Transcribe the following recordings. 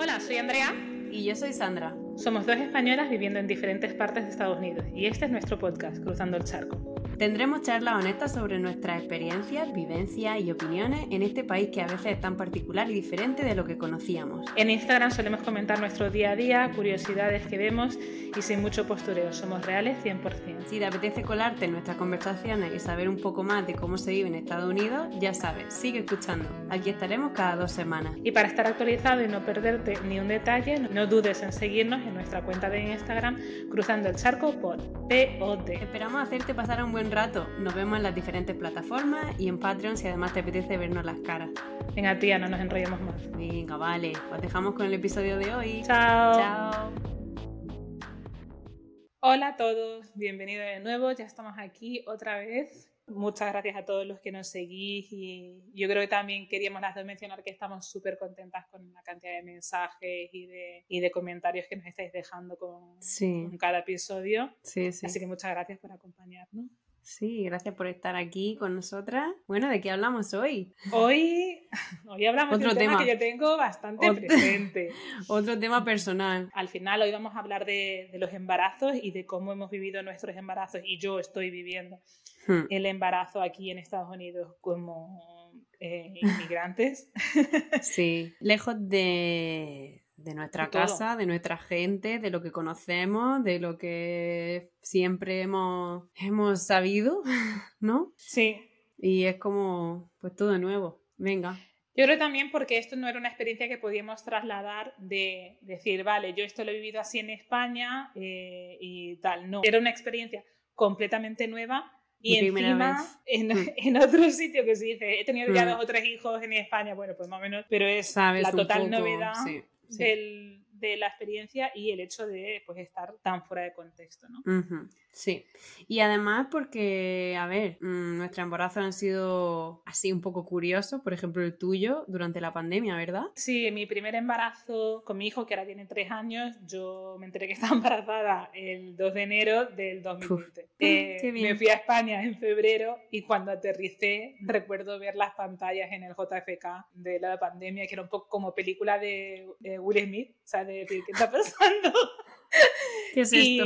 Hola, soy Andrea. Y yo soy Sandra. Somos dos españolas viviendo en diferentes partes de Estados Unidos y este es nuestro podcast, Cruzando el Charco. Tendremos charlas honestas sobre nuestras experiencias, vivencias y opiniones en este país que a veces es tan particular y diferente de lo que conocíamos. En Instagram solemos comentar nuestro día a día, curiosidades que vemos y sin mucho postureo. Somos reales 100%. Si te apetece colarte en nuestras conversaciones y saber un poco más de cómo se vive en Estados Unidos, ya sabes, sigue escuchando. Aquí estaremos cada dos semanas. Y para estar actualizado y no perderte ni un detalle, no dudes en seguirnos en nuestra cuenta de Instagram Cruzando el Charco por POD. Esperamos hacerte pasar un buen rato. Nos vemos en las diferentes plataformas y en Patreon si además te apetece vernos las caras. Venga, tía, no nos enrollemos más. Venga, vale. Os dejamos con el episodio de hoy. Chao. Chao. Hola a todos, bienvenidos de nuevo. Ya estamos aquí otra vez. Muchas gracias a todos los que nos seguís y yo creo que también queríamos las dos mencionar que estamos súper contentas con la cantidad de mensajes y de, y de comentarios que nos estáis dejando con, Sí, con cada episodio. sí, sí. Así que muchas gracias por acompañarnos. Sí, gracias por estar aquí con nosotras. Bueno, ¿de qué hablamos hoy? Hoy, hoy hablamos de Otro un tema, tema. que yo tengo bastante Ot- presente. Otro tema personal. Al final hoy vamos a hablar de, de los embarazos y de cómo hemos vivido nuestros embarazos y yo estoy viviendo Hmm. el embarazo aquí en Estados Unidos como eh, inmigrantes. Sí, lejos de, de nuestra De todo. casa, de nuestra gente, de lo que conocemos, de lo que siempre hemos, hemos sabido, ¿no? Sí. Y es como, pues todo de nuevo. Venga. Yo creo también porque esto no era una experiencia que podíamos trasladar de decir, vale, yo esto lo he vivido así en España eh, y tal. No, era una experiencia completamente nueva y encima en, Mm. en otro sitio que se dice, he tenido ya Mm. dos o tres hijos en España, bueno, pues más o menos, pero es Sabes la total poco, novedad sí, sí. del- de la experiencia y el hecho de pues, estar tan fuera de contexto, ¿no? Sí. Y además porque, a ver, mm, nuestros embarazos han sido así un poco curiosos, por ejemplo el tuyo, durante la pandemia, ¿verdad? Sí, mi primer embarazo con mi hijo, que ahora tiene tres años, yo me enteré que estaba embarazada el 2 de enero del 2020. Eh, qué bien. me fui a España en febrero y cuando aterricé recuerdo ver las pantallas en el JFK de la pandemia, que era un poco como película de eh, Will Smith, o sea, de ¿qué está pasando? ¿Qué es esto?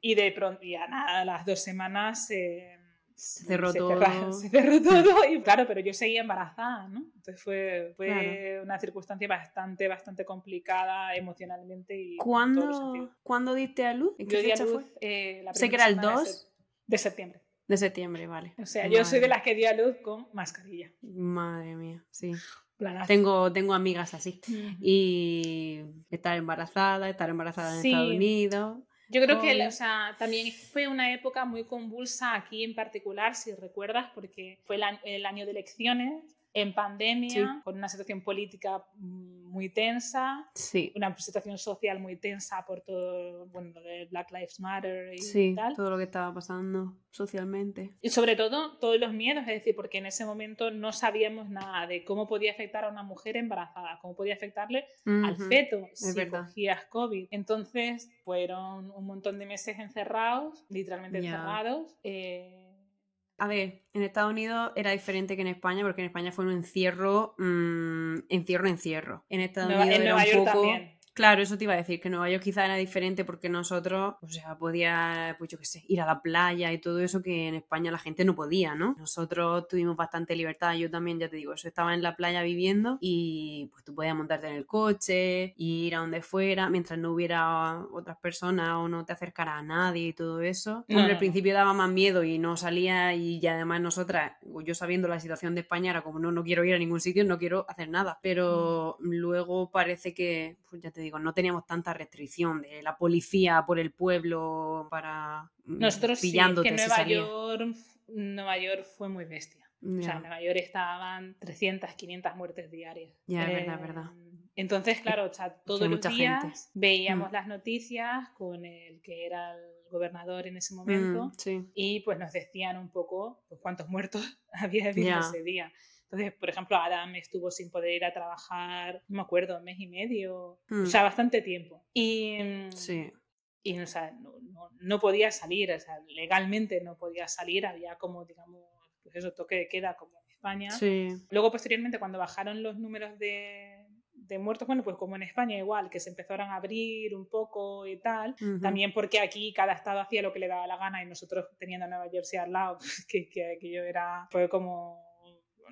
y, de pronto, ya nada, a las dos semanas eh, se cerró todo. cerra- se cerró todo y claro, pero yo seguía embarazada, ¿no? Entonces fue, fue Claro. una circunstancia bastante, bastante complicada emocionalmente y ¿Cuándo. ¿Cuándo diste a luz? ¿En qué Yo di a fecha luz fue? eh, la Sé que era el semana de 2. sep- de septiembre. De septiembre, vale. O sea, yo soy de las que di a luz con mascarilla. Madre mía, sí. Planazo. Tengo, tengo amigas así. Ujú. Y estar embarazada, estar embarazada en Sí. Estados Unidos. Yo creo que, o sea, también fue una época muy convulsa aquí en particular, si recuerdas, porque fue el año de elecciones, en pandemia, Sí. con una situación política muy tensa, Sí, una situación social muy tensa por todo, bueno, lo de Black Lives Matter y sí, tal. todo lo que estaba pasando socialmente. Y sobre todo todos los miedos, es decir, porque en ese momento no sabíamos nada de cómo podía afectar a una mujer embarazada, cómo podía afectarle al Ujú. feto si verdad. cogías COVID. Entonces fueron un montón de meses encerrados, literalmente Ya. encerrados. eh, A ver, en Estados Unidos era diferente que en España, porque en España fue un encierro, mm, encierro, encierro. En Estados Nueva- Unidos en era Nueva un York poco... también. Claro, eso te iba a decir, que Nueva York quizá era diferente porque nosotros, o sea, podía, pues yo qué sé, ir a la playa y todo eso que en España la gente no podía, ¿no? Nosotros tuvimos bastante libertad, yo también, ya te digo, eso estaba en la playa viviendo y pues tú podías montarte en el coche, y ir a donde fuera, mientras no hubiera otras personas o no te acercara a nadie y todo eso. No, Hombre, no, al principio daba más miedo y no salía y ya además nosotras, yo sabiendo la situación de España era como no, no quiero ir a ningún sitio, no quiero hacer nada, pero luego parece que, pues ya te digo, no teníamos tanta restricción de la policía por el pueblo para mm, Nosotros sí, es pillándote que Nueva. York, Nueva York fue muy bestia. O sea, en Nueva York estaban 300, 500 muertes diarias. Ya, es verdad, Eh, es verdad. Entonces, claro, o sea, todos los mucha días gente. veíamos Mm. las noticias con el que era el gobernador en ese momento Mm, sí. y pues nos decían un poco pues, cuántos muertos había habido ese día. Entonces, por ejemplo, Adam estuvo sin poder ir a trabajar, no me acuerdo, un mes y medio, Mm. o sea, bastante tiempo. Y, mm, Sí. y o sea, no, no- no podía salir, o sea, legalmente no podía salir, había como, digamos, pues eso, toque de queda como en España. Sí. Luego, posteriormente, cuando bajaron los números de, de muertos, bueno, pues como en España igual, que se empezaron a abrir un poco y tal, también porque aquí cada estado hacía lo que le daba la gana y nosotros teniendo Nueva Jersey al lado, pues, que, que, que yo era, fue como,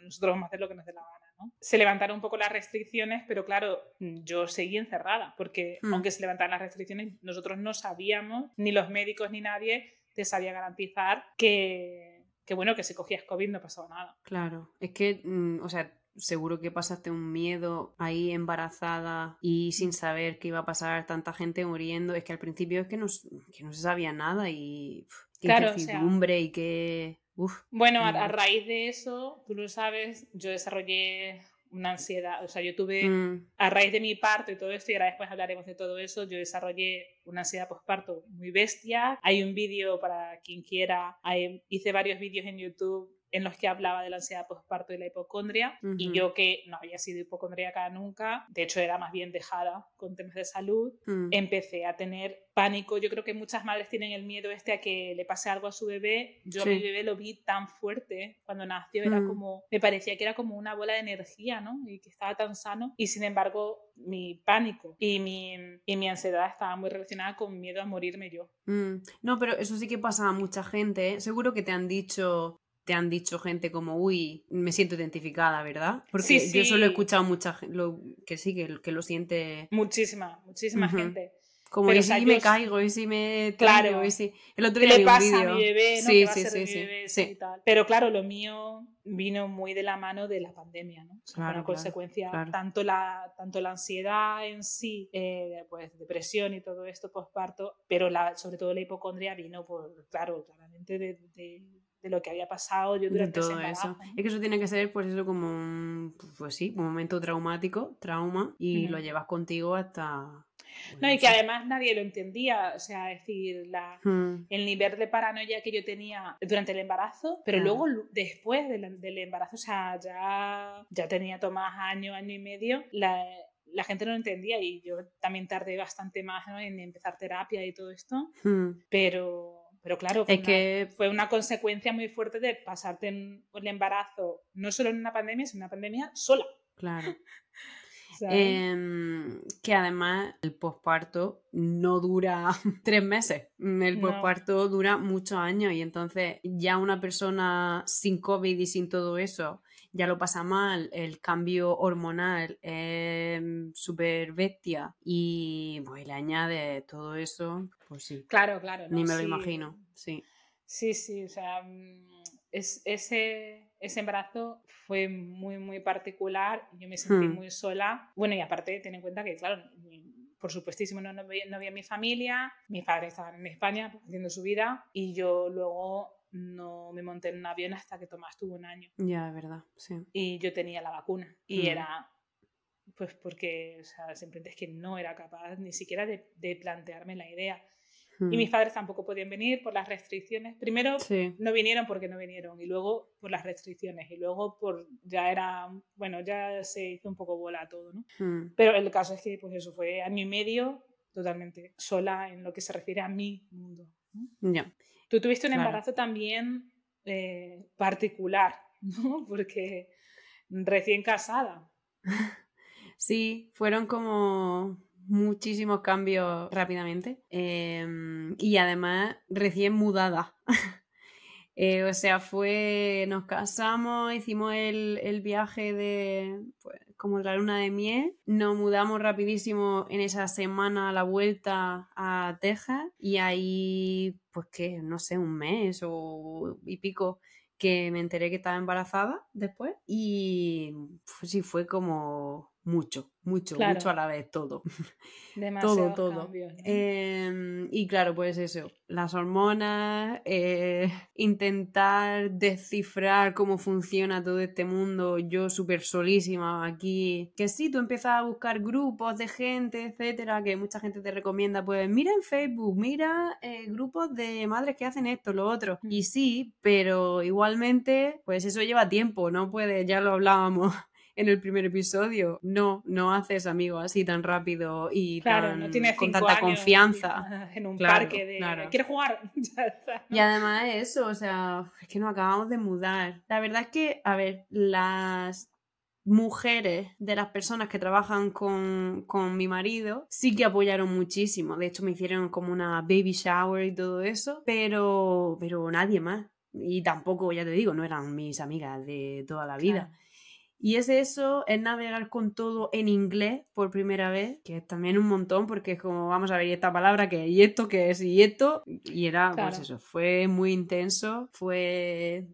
nosotros vamos a hacer lo que nos dé la gana. ¿no? Se levantaron un poco las restricciones, pero claro, yo seguí encerrada, porque Mm. aunque se levantaran las restricciones, nosotros no sabíamos, ni los médicos ni nadie te sabía garantizar que, que bueno, que si cogías COVID no pasaba nada. Claro, es que, mm, o sea, seguro que pasaste un miedo ahí embarazada y sin saber qué iba a pasar, tanta gente muriendo. Es que al principio es que no, que no se sabía nada y qué Claro, o sea- incertidumbre y qué... Uf, Bueno, a, Mm. a raíz de eso, tú lo sabes, yo desarrollé una ansiedad, o sea, yo tuve, mm, a raíz de mi parto y todo esto, y ahora después hablaremos de todo eso, yo desarrollé una ansiedad postparto muy bestia. Hay un vídeo para quien quiera, hay- hice varios vídeos en YouTube en los que hablaba de la ansiedad postparto y la hipocondria, y yo que no había sido hipocondríaca nunca, de hecho era más bien dejada con temas de salud, mm, empecé a tener pánico. Yo creo que muchas madres tienen el miedo este a que le pase algo a su bebé. Yo a Sí. mi bebé lo vi tan fuerte cuando nació, era Mm. como, me parecía que era como una bola de energía, ¿no? Y que estaba tan sano. Y sin embargo, mi pánico y mi, y mi ansiedad estaba muy relacionada con miedo a morirme yo. mm. No, pero eso sí que pasa a mucha gente. ¿eh? Seguro que te han dicho... Te han dicho gente como, uy, me siento identificada, ¿verdad? Porque Sí, yo solo he sí. escuchado mucha gente que sí, que, que lo siente Muchísima, muchísima Ujú. gente. Como, Pero, y o sea, si yo me caigo, y si me Claro. tallo, y si... El otro ¿Qué día le vi un pasa a mi bebé? ¿no? Sí, ¿Qué va a sí, sí, sí, bebé? sí. y tal. Pero claro, lo mío vino muy de la mano de la pandemia, ¿no? O sea, Claro, una claro, consecuencia, claro. tanto, la, tanto la ansiedad en sí, eh, pues depresión y todo esto postparto, pero la, sobre todo la hipocondria vino por, claro, claramente de, de- de lo que había pasado yo durante ese todo embarazo. eso. Es que eso tiene que ser, pues eso, como un, pues sí, un momento traumático, trauma, y Ujú. lo llevas contigo hasta... pues, No, y que además nadie lo entendía, o sea, es decir, la, Mm, el nivel de paranoia que yo tenía durante el embarazo, pero Claro. luego lu- después del, del embarazo, o sea, ya, ya tenía Tomás año, año y medio, la, la gente no lo entendía y yo también tardé bastante más ¿no? en empezar terapia y todo esto, mm. pero, pero claro, fue, Es una, que, fue una consecuencia muy fuerte de pasarte en el embarazo, no solo en una pandemia, sino en una pandemia sola. claro. ¿sabes? Em, que además el posparto no dura tres meses, el No. posparto dura muchos años y entonces ya una persona sin COVID y sin todo eso ya lo pasa mal, el cambio hormonal es súper bestia y pues le añade todo eso, pues sí, claro, claro. ni me lo imagino, sí. Sí, sí, o sea, mm, es, ese, ese embarazo fue muy, muy particular. Yo me sentí Hmm. muy sola. Bueno, y aparte, ten en cuenta que, claro, por supuestísimo no, no, veía, no veía mi familia, mis padres estaban en España haciendo su vida y yo luego no me monté en un avión hasta que Tomás tuvo un año Ya, es verdad, sí. y yo tenía la vacuna y Hmm. era pues porque o sea, simplemente es que no era capaz ni siquiera de, de plantearme la idea. Y Mm, mis padres tampoco podían venir por las restricciones. Primero, Sí, no vinieron porque no vinieron y luego por las restricciones y luego por ya era bueno ya se hizo un poco bola todo no mm, pero el caso es que pues eso fue año y medio totalmente sola en lo que se refiere a mi mundo ¿no? ya. Tú tuviste un Claro. embarazo también eh, particular no porque recién casada Sí, fueron como muchísimos cambios rápidamente. em, y además recién mudada. Eh, o sea, fue. Nos casamos, hicimos el, el viaje de. Pues, como la luna de miel. Nos mudamos rapidísimo en esa semana a la vuelta a Texas. Y ahí, pues que, no sé, un mes o y pico que me enteré que estaba embarazada después y pues, sí fue como mucho, mucho, Claro. mucho a la vez todo. demasiados todo. cambios ¿no? Em, y claro, pues eso, las hormonas, eh, intentar descifrar cómo funciona todo este mundo, yo súper solísima aquí, que sí, tú empiezas a buscar grupos de gente, etcétera, que mucha gente te recomienda, pues mira en Facebook, mira eh, grupos de madres que hacen esto, lo otro, Mm. y sí, pero igualmente, pues eso lleva tiempo, no puedes, ya lo hablábamos en el primer episodio. No, no haces amigos así tan rápido y claro tan- no tienes con tanta años confianza. en un Claro, parque de claro. ¿quieres jugar? Ya está, ¿no? Y además eso, o sea, es que nos acabamos de mudar. La verdad es que, a ver, las mujeres de las personas que trabajan con, con, mi marido sí que apoyaron muchísimo. De hecho, me hicieron como una baby shower y todo eso, pero, pero nadie más. Y tampoco, ya te digo, no eran mis amigas de toda la vida. Y es eso, es navegar con todo en inglés por primera vez, que es también un montón, porque es como, vamos a ver, esta palabra que y esto que es, y esto, y era, pues eso, fue muy intenso, fue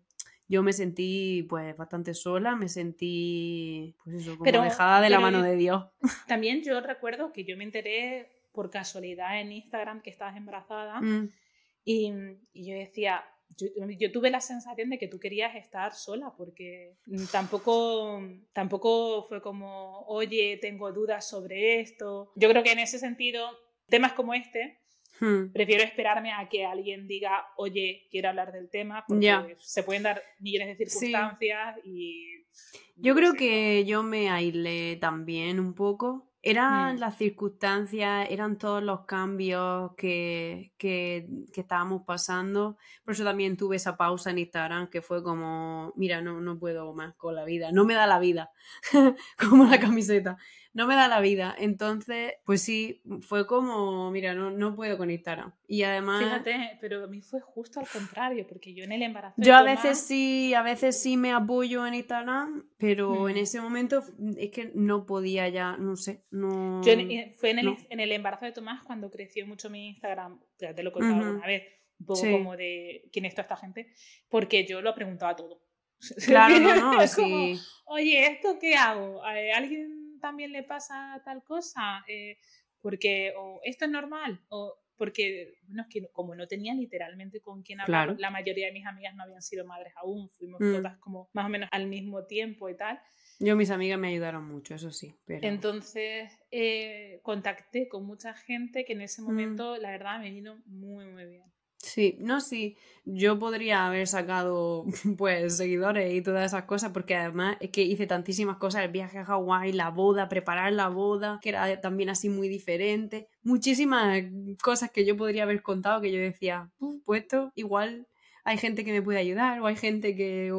yo me sentí pues bastante sola, me sentí pues eso, como dejada de la mano de Dios. También yo recuerdo que yo me enteré por casualidad en Instagram que estabas embarazada mm. y, y, yo decía, yo, tuve la sensación de que tú querías estar sola porque tampoco, tampoco fue como, oye, tengo dudas sobre esto. Yo creo que en ese sentido, temas como este Hmm. Prefiero esperarme a que alguien diga, oye, quiero hablar del tema, porque se pueden dar millones de circunstancias y... Yo creo que yo me aislé también un poco. Eran las circunstancias, eran todos los cambios que, que, que, estábamos pasando. Por eso también tuve esa pausa en Instagram que fue como, mira, no, no puedo más con la vida, no me da la vida, como la camiseta no me da la vida. Entonces, pues sí, fue como, mira, no, no puedo con Instagram. Y además... Fíjate, pero a mí fue justo al contrario, porque yo en el embarazo... Yo a veces sí, a veces sí me apoyo en Instagram, pero en mm. ese momento es que no podía ya, no sé, no... Yo fue en el, en el embarazo de Tomás cuando creció mucho mi Instagram, ya te lo he contado alguna vez, un poco como de quién es toda esta gente, porque yo lo preguntaba todo. Claro, no, no, sí. Oye, ¿esto qué hago? ¿Alguien también le pasa tal cosa, eh, porque o esto es normal, o porque, bueno, es que como no tenía literalmente con quién hablar, la mayoría de mis amigas no habían sido madres aún, fuimos mm. todas como más o menos al mismo tiempo y tal. Yo, mis amigas me ayudaron mucho, eso sí. Pero... Entonces, eh, contacté con mucha gente que en ese mm. momento, la verdad, me vino muy, muy bien. Sí, no, sí. Yo podría haber sacado, pues, seguidores y todas esas cosas, porque además es que hice tantísimas cosas, el viaje a Hawái, la boda, preparar la boda, que era también así muy diferente. Muchísimas cosas que yo podría haber contado que yo decía, pues esto igual hay gente que me puede ayudar o hay gente que,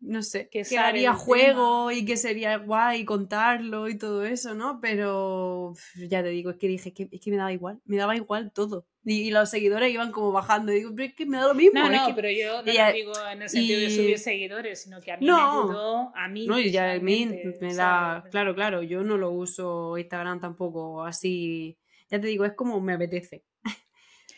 no sé, que, haría juego y que sería guay contarlo y todo eso, ¿no? Pero ya te digo, es que dije, que, es que me daba igual, me daba igual todo. Y, los seguidores iban como bajando. Y digo, pero es que me da lo mismo. No, no, pero yo no lo digo en el sentido de subir seguidores, sino que a mí me ayudó, a mí. No, y ya a mí me da. Claro, claro, yo no lo uso Instagram tampoco así. Ya te digo, es como me apetece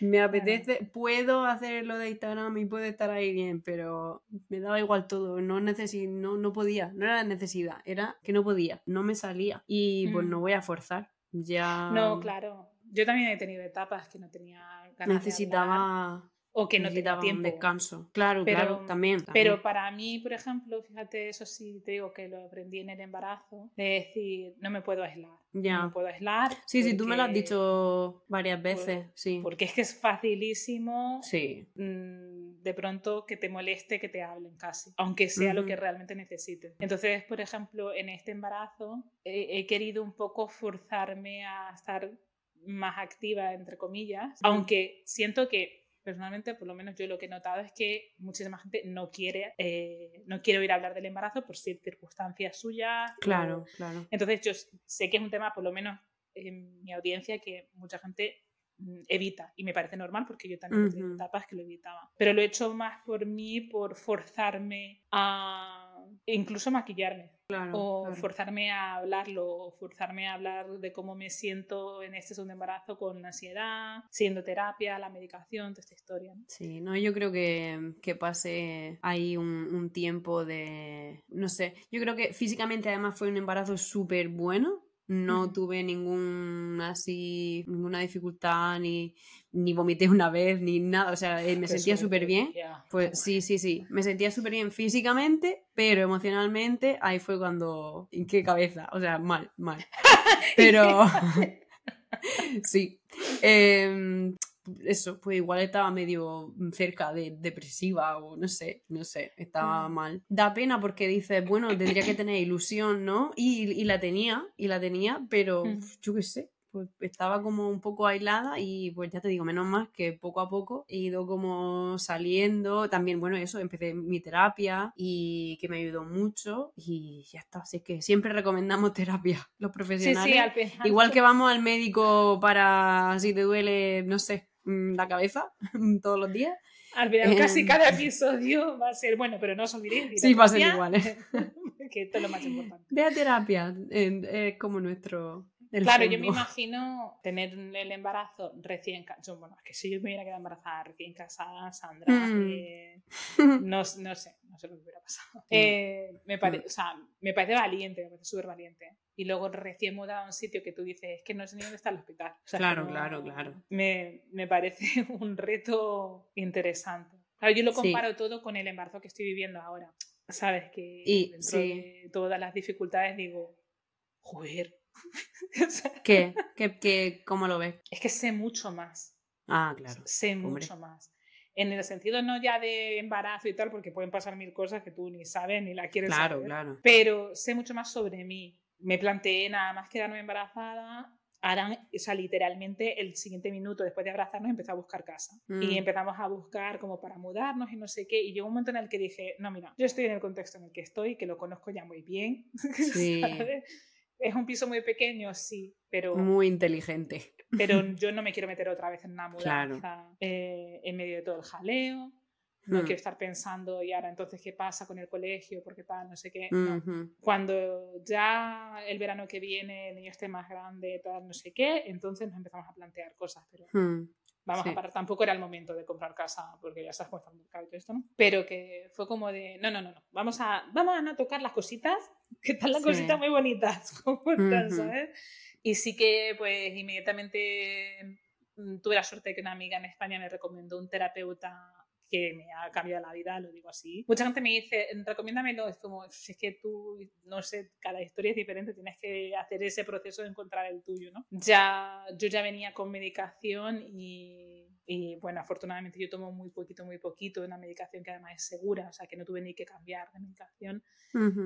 me apetece, puedo hacer lo de Instagram y puedo estar ahí bien, pero me daba igual todo, no, no, no podía, no era la necesidad, era que no podía, no me salía y pues no mm. voy a forzar, ya... No, claro, yo también he tenido etapas que no tenía ganas Necesitaba o que no tenía tiempo. descanso. Claro, pero, claro, también, Pero para mí, por ejemplo, fíjate, eso sí te digo que lo aprendí en el embarazo, de decir, no me puedo aislar. Ya. No me puedo aislar. Sí, sí, tú me lo has dicho varias veces, sí. Porque es que es facilísimo sí. Mm, de pronto que te moleste que te hablen casi, aunque sea lo que realmente necesites. Entonces, por ejemplo, en este embarazo he querido un poco forzarme a estar más activa, entre comillas, aunque siento que personalmente, por lo menos yo lo que he notado es que muchísima gente no quiere, eh, no quiere oír hablar del embarazo por circunstancias suyas. Claro, claro. Entonces yo sé que es un tema, por lo menos en mi audiencia, que mucha gente mm, evita y me parece normal porque yo también uh etapas que lo evitaba pero lo he hecho más por mí por forzarme a incluso maquillarme o forzarme a hablarlo, o forzarme a hablar de cómo me siento en este segundo embarazo con ansiedad, siendo terapia, la medicación, toda esta historia. Sí, no, yo creo que, que pase ahí un, un, tiempo de, no sé, yo creo que físicamente además fue un embarazo súper bueno, no tuve ningún así, ninguna dificultad, ni, ni vomité una vez, ni nada. O sea, eh, me sentía súper bien. Pues sí, sí, sí. Me sentía súper bien físicamente, pero emocionalmente ahí fue cuando. ¿En qué cabeza? O sea, mal, mal. Pero. sí. Eh, eso, pues igual estaba medio cerca de depresiva o no sé, no sé, estaba mm. mal. Da pena porque dices, bueno, tendría que tener ilusión, ¿no? Y, la tenía, y la tenía, pero mm. yo qué sé, pues estaba como un poco aislada y pues ya te digo, menos más que poco a poco he ido como saliendo. También, bueno, eso, empecé mi terapia y que me ayudó mucho y ya está. Así que siempre recomendamos terapia, los profesionales. Sí, sí, Igual que vamos al médico para si te duele, no sé, mm, la cabeza todos los días. Al final, casi em. cada episodio va a ser bueno, pero no os olvidéis. Sí, va a ser igual. ¿eh? que esto es lo más importante. Ve a terapia, es como nuestro. Claro, yo me imagino tener el embarazo recién casada. Bueno, es que si yo me hubiera quedado embarazada recién casada, Sandra, mm. eh, no, no, sé, no sé lo que hubiera pasado. Eh, me, parece, o sea, me parece valiente, me parece súper valiente. Y luego recién mudado a un sitio que tú dices, es que no sé ni dónde está el hospital. claro, claro, claro. Me, me, parece un reto interesante. Claro, yo lo comparo todo con el embarazo que estoy viviendo ahora. Sabes que y, dentro de todas las dificultades digo, joder, ¿Qué? ¿Qué, cómo lo ves? Es que sé mucho más. Ah, claro. Sé mucho más. En el sentido no ya de embarazo y tal, porque pueden pasar mil cosas que tú ni sabes ni la quieres claro, saber. Claro, Pero sé mucho más sobre mí. Me planteé nada más quedarme embarazada. Ahora, o sea, literalmente el siguiente minuto después de abrazarnos empecé a buscar casa. Y mm. empezamos a buscar como para mudarnos y no sé qué. Y llegó un momento en el que dije, no, mira, yo estoy en el contexto en el que estoy, que lo conozco ya muy bien. Sí. ¿sabes? Es un piso muy pequeño, sí, pero... Muy inteligente. Pero yo no me quiero meter otra vez en una mudanza eh, en medio de todo el jaleo. No hmm. quiero estar pensando, y ahora entonces, ¿qué pasa con el colegio? Porque tal, no sé qué. Cuando ya el verano que viene el niño esté más grande, tal, no sé qué, entonces nos empezamos a plantear cosas. Pero hmm. vamos a parar. Tampoco era el momento de comprar casa, porque ya sabes cómo está el mercado y todo esto, ¿no? Pero que fue como de, no, no, no, no. Vamos a, vamos a no tocar las cositas que están las cositas muy bonitas, como ¿sabes? Y sí que, pues, inmediatamente mm, tuve la suerte de que una amiga en España me recomendó un terapeuta que me ha cambiado la vida, lo digo así. Mucha gente me dice, recomiéndamelo, es como, es que tú, no sé, cada historia es diferente, tienes que hacer ese proceso de encontrar el tuyo, ¿no? Ya, yo ya venía con medicación y, y bueno, afortunadamente yo tomo muy poquito, muy poquito, una medicación que además es segura, o sea, que no tuve ni que cambiar de medicación.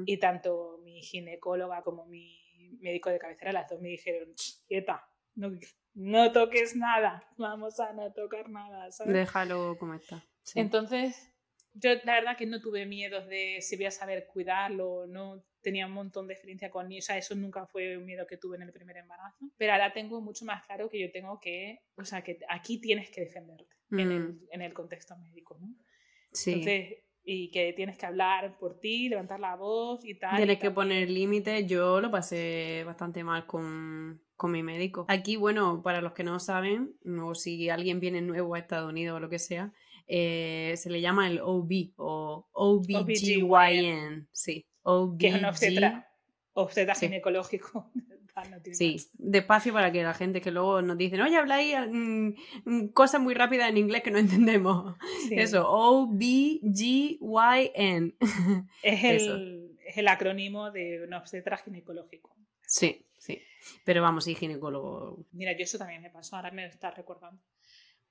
Y tanto mi ginecóloga como mi médico de cabecera, las dos me dijeron, quieta, no, no toques nada, vamos a no tocar nada. ¿sabes? Déjalo como está. Entonces, yo la verdad que no tuve miedos de si voy a saber cuidarlo, no tenía un montón de experiencia con eso, eso nunca fue un miedo que tuve en el primer embarazo, pero ahora tengo mucho más claro que yo tengo que, o sea, que aquí tienes que defenderte en, el, mm. en, el, contexto médico, ¿no? Sí. Entonces, y que tienes que hablar por ti, levantar la voz y tal. Tienes que poner límites, yo lo pasé bastante mal con, con mi médico. Aquí, bueno, para los que no saben, o si alguien viene nuevo a Estados Unidos o lo que sea, eh, se le llama el OB o OBGYN. Sí, OBG. Que es un obstetra, obstetra ginecológico. sí, despacio para que la gente que luego nos dicen, oye, habláis mm, mm, cosas muy rápidas en inglés que no entendemos. Eso, O-B-G-Y-N. Es el, es el acrónimo de un obstetra ginecológico. Sí, sí. Pero vamos, sí, ginecólogo. Mira, yo eso también me pasó, ahora me lo estás recordando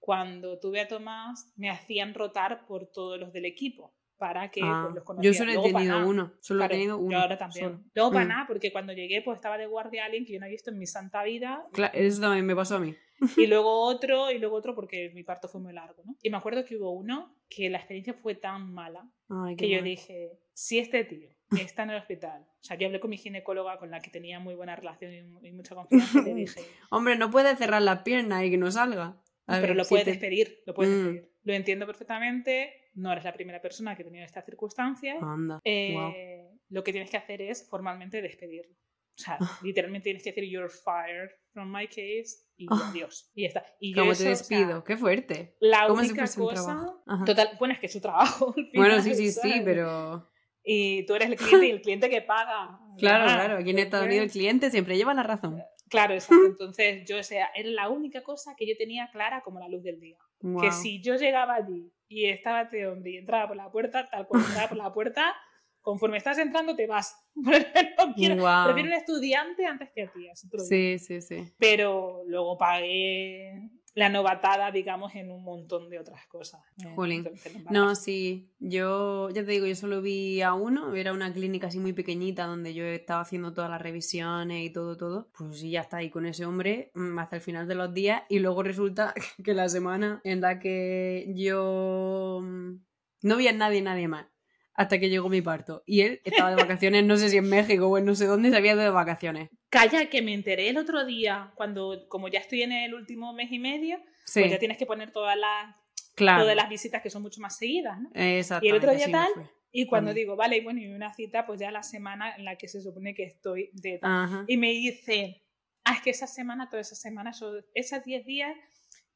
cuando tuve a Tomás, me hacían rotar por todos los del equipo para que ah, pues, los conociera. Yo solo he tenido uno, solo he tenido uno. Yo ahora también. Luego para mm. nada, porque cuando llegué pues estaba de guardia alguien que yo no había visto en mi santa vida. Claro, eso también me pasó a mí. Y luego otro, y luego otro porque mi parto fue muy largo, ¿no? Y me acuerdo que hubo uno que la experiencia fue tan mala que yo dije, si este tío está en el hospital, o sea, yo hablé con mi ginecóloga con la que tenía muy buena relación y, mucha confianza y le dije... Hombre, no puede cerrar la pierna y que no salga pero lo puedes despedir, lo puedes mm. Lo entiendo perfectamente, no eres la primera persona que ha tenido esta circunstancia. Eh, lo que tienes que hacer es formalmente despedirlo. O sea, literalmente tienes que decir you're fired from my case y ah. adiós. Y ya está. Y ¿Cómo te despido? Qué fuerte. La única cosa. Total, bueno, es que es su trabajo. bueno, sí, sí, sí, pero. Y tú eres el cliente y el cliente que paga. Claro, claro. Aquí en Estados Unidos el cliente siempre lleva la razón. Claro, exacto. Entonces, yo, o sea, era la única cosa que yo tenía clara como la luz del día. Que si yo llegaba allí y estaba este hombre y entraba por la puerta, tal cual entraba por la puerta, conforme estás entrando te vas. no quiero, Prefiero un estudiante antes que a ti. Sí, sí, sí. Pero luego pagué la novatada, digamos, en un montón de otras cosas. Jolín. No, sí, yo ya te digo, yo solo vi a uno, era una clínica así muy pequeñita donde yo estaba haciendo todas las revisiones y todo, todo. Pues sí, ya está ahí con ese hombre mm, hasta el final de los días y luego resulta que la semana en la que yo mm, no vi a nadie, nadie más. Hasta que llegó mi parto. Y él estaba de vacaciones, no sé si en México o en no sé dónde, se había ido de vacaciones. Calla, que me enteré el otro día, cuando, como ya estoy en el último mes y medio, Sí, pues ya tienes que poner todas las, claro. todas las visitas que son mucho más seguidas, ¿no? Exactamente. Y el otro día tal. Y cuando digo, vale, bueno, y una cita, pues ya la semana en la que se supone que estoy de tal. Ajá. Y me dice, ah, es que esa semana, toda esa semana, esos, esos 10 días,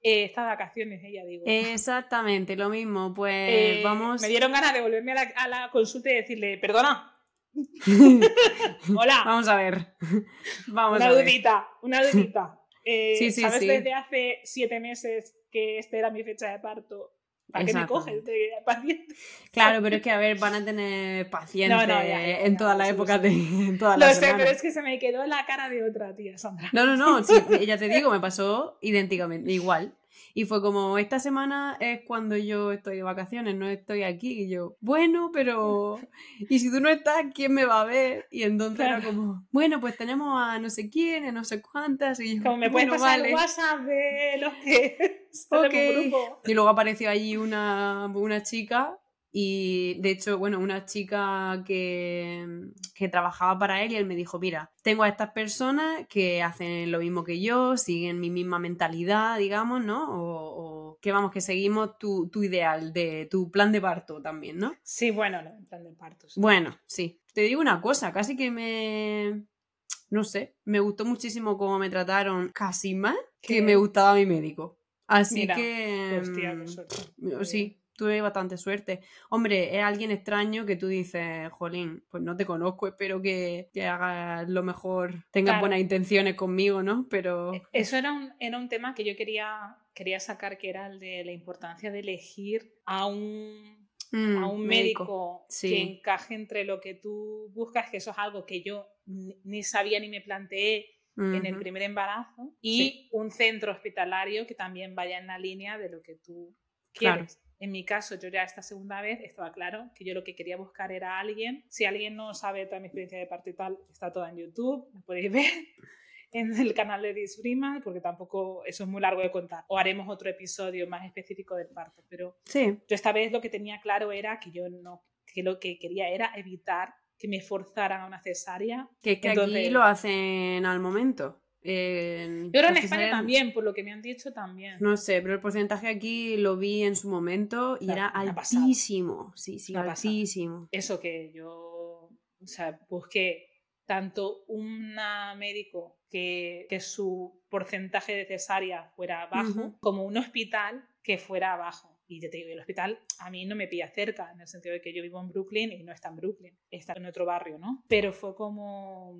eh, está de vacaciones. Ella digo, Exactamente, lo mismo. Pues eh, vamos. Me dieron ganas de volverme a la, a la consulta y decirle, perdona, hola, Vamos a ver. Vamos una a ver. dudita, una dudita. Eh, Sí, sí, ¿Sabes sí. desde hace siete meses que esta era mi fecha de parto? ¿Para qué me coges de paciente? Claro, pero es que, a ver, van a tener pacientes No, no, ya, ya, en todas las épocas de en todas Lo las sé, semanas. pero es que se me quedó la cara de otra tía, Sandra. No, no, no, sí, ya te digo, me pasó idénticamente, igual. Y fue como, esta semana es cuando yo estoy de vacaciones, no estoy aquí. Y yo, bueno, pero... ¿Y si tú no estás, quién me va a ver? Y entonces era como, bueno, pues tenemos a no sé quién, a no sé cuántas. Y yo, Como me puedes "Bueno, pasar vale". el WhatsApp de los que salen Ok. por grupo. Y luego apareció allí una, una chica y de hecho, bueno, una chica que, que trabajaba para él y él me dijo, mira, tengo a estas personas que hacen lo mismo que yo, siguen mi misma mentalidad, digamos, ¿no? O, o que vamos, que seguimos tu, tu ideal, de tu plan de parto también, ¿no? Sí, bueno, no, en plan de partos. Bueno, sí. Te digo una cosa, casi que me... No sé, me gustó muchísimo cómo me trataron, casi más que me gustaba mi médico. Así Mira, que... Hostia, mm, qué suerte. Sí, tuve bastante suerte. Hombre, es alguien extraño que tú dices, Jolín, pues no te conozco, espero que, que hagas lo mejor, tengas Claro. buenas intenciones conmigo, ¿no? Pero... Eso era un, era un tema que yo quería, quería sacar, que era el de la importancia de elegir a un, mm, a un médico, Sí. que encaje entre lo que tú buscas, que eso es algo que yo ni, sabía ni me planteé en el primer embarazo, y Sí. un centro hospitalario que también vaya en la línea de lo que tú Claro. En mi caso, yo ya esta segunda vez estaba claro que yo lo que quería buscar era alguien. Si alguien no sabe toda mi experiencia de parto y tal, está toda en YouTube, lo podéis ver en el canal de Disfrima, porque tampoco eso es muy largo de contar. O haremos otro episodio más específico del parto. Pero Sí, yo esta vez lo que tenía claro era que yo no, que lo que quería era evitar que me forzaran a una cesárea. que que aquí Entonces- lo hacen al momento. En- Yo creo en España también, por lo que me han dicho también. No sé, pero el porcentaje aquí lo vi en su momento y Claro, era una altísimo. Sí, sí, Una altísimo. eso que yo o sea, busqué tanto un médico que, que su porcentaje de cesárea fuera bajo, Ujú. como un hospital que fuera bajo. Y yo te digo, el hospital a mí no me pilla cerca, en el sentido de que yo vivo en Brooklyn y no está en Brooklyn, está en otro barrio, ¿no? Pero fue como,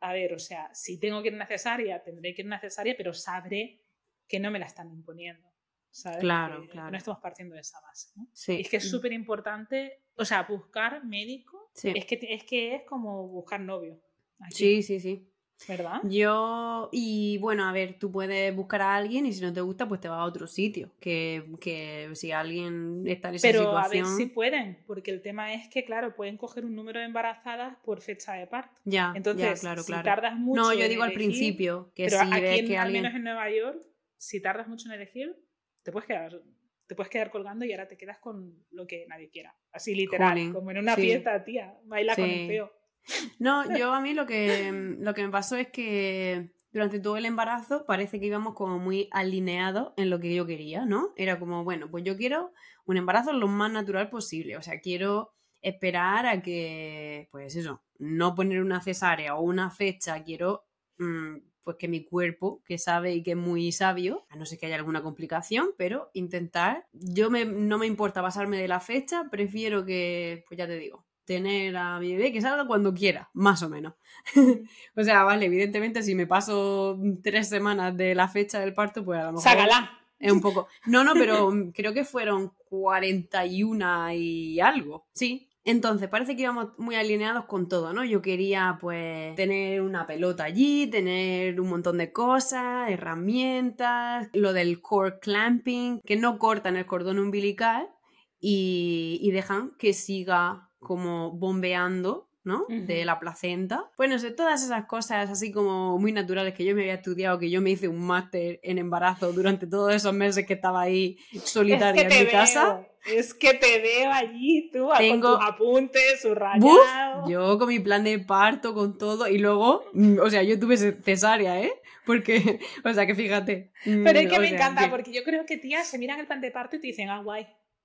a, ver, o sea, si tengo que ir una cesárea, tendré que ir una cesárea, pero sabré que no me la están imponiendo. ¿sabes? Claro, Que claro. No estamos partiendo de esa base, ¿no? Sí. Es que es súper importante, o sea, buscar médico Sí. es, que, es que es como buscar novio. aquí, Sí, sí, sí. ¿Verdad? Yo, y bueno, a ver, tú puedes buscar a alguien y si no te gusta, pues te vas a otro sitio. Que, que si alguien está en esa Pero a ver situación. si pueden, porque el tema es que, claro, pueden coger un número de embarazadas por fecha de parto. Ya, Entonces, ya, claro, si claro. tardas mucho. No, yo en digo al elegir, principio, que pero si aquí, ves en- que al alguien. menos en Nueva York, si tardas mucho en elegir, te puedes quedar te puedes quedar colgando y ahora te quedas con lo que nadie quiera. Así literal, como en una sí. fiesta, tía. Baila con el feo. No, yo a mí lo que, lo que me pasó es que durante todo el embarazo parece que íbamos como muy alineados en lo que yo quería, ¿no? Era como, bueno, pues yo quiero un embarazo lo más natural posible, o sea, quiero esperar a que, pues eso, no poner una cesárea o una fecha, quiero mm, pues que mi cuerpo, que sabe y que es muy sabio, a no ser que haya alguna complicación, pero intentar, yo me, no me importa pasarme de la fecha, prefiero que, pues ya te digo, tener a mi bebé que salga cuando quiera, más o menos. o sea, vale, evidentemente si me paso tres semanas de la fecha del parto, pues a lo mejor Ságala. es un poco... No, no, pero creo que fueron 41 y algo. Sí, Entonces, parece que íbamos muy alineados con todo, ¿no? Yo quería, pues, tener una pelota allí, tener un montón de cosas, herramientas, lo del core clamping, que no cortan el cordón umbilical y, y dejan que siga como bombeando ¿no? De la placenta. Pues no sé, todas esas cosas así como muy naturales que yo me había estudiado, que yo me hice un máster en embarazo durante todos esos meses que estaba ahí solitaria en mi casa. Es que te veo allí tú, Tengo... con tus apuntes, subrayado. yo con mi plan de parto, con todo, y luego, mm, o sea, yo tuve cesárea, ¿eh? Porque, o sea, que fíjate. Pero es mm, que me encanta, porque yo creo que tías se miran el plan de parto y te dicen, ah, guay.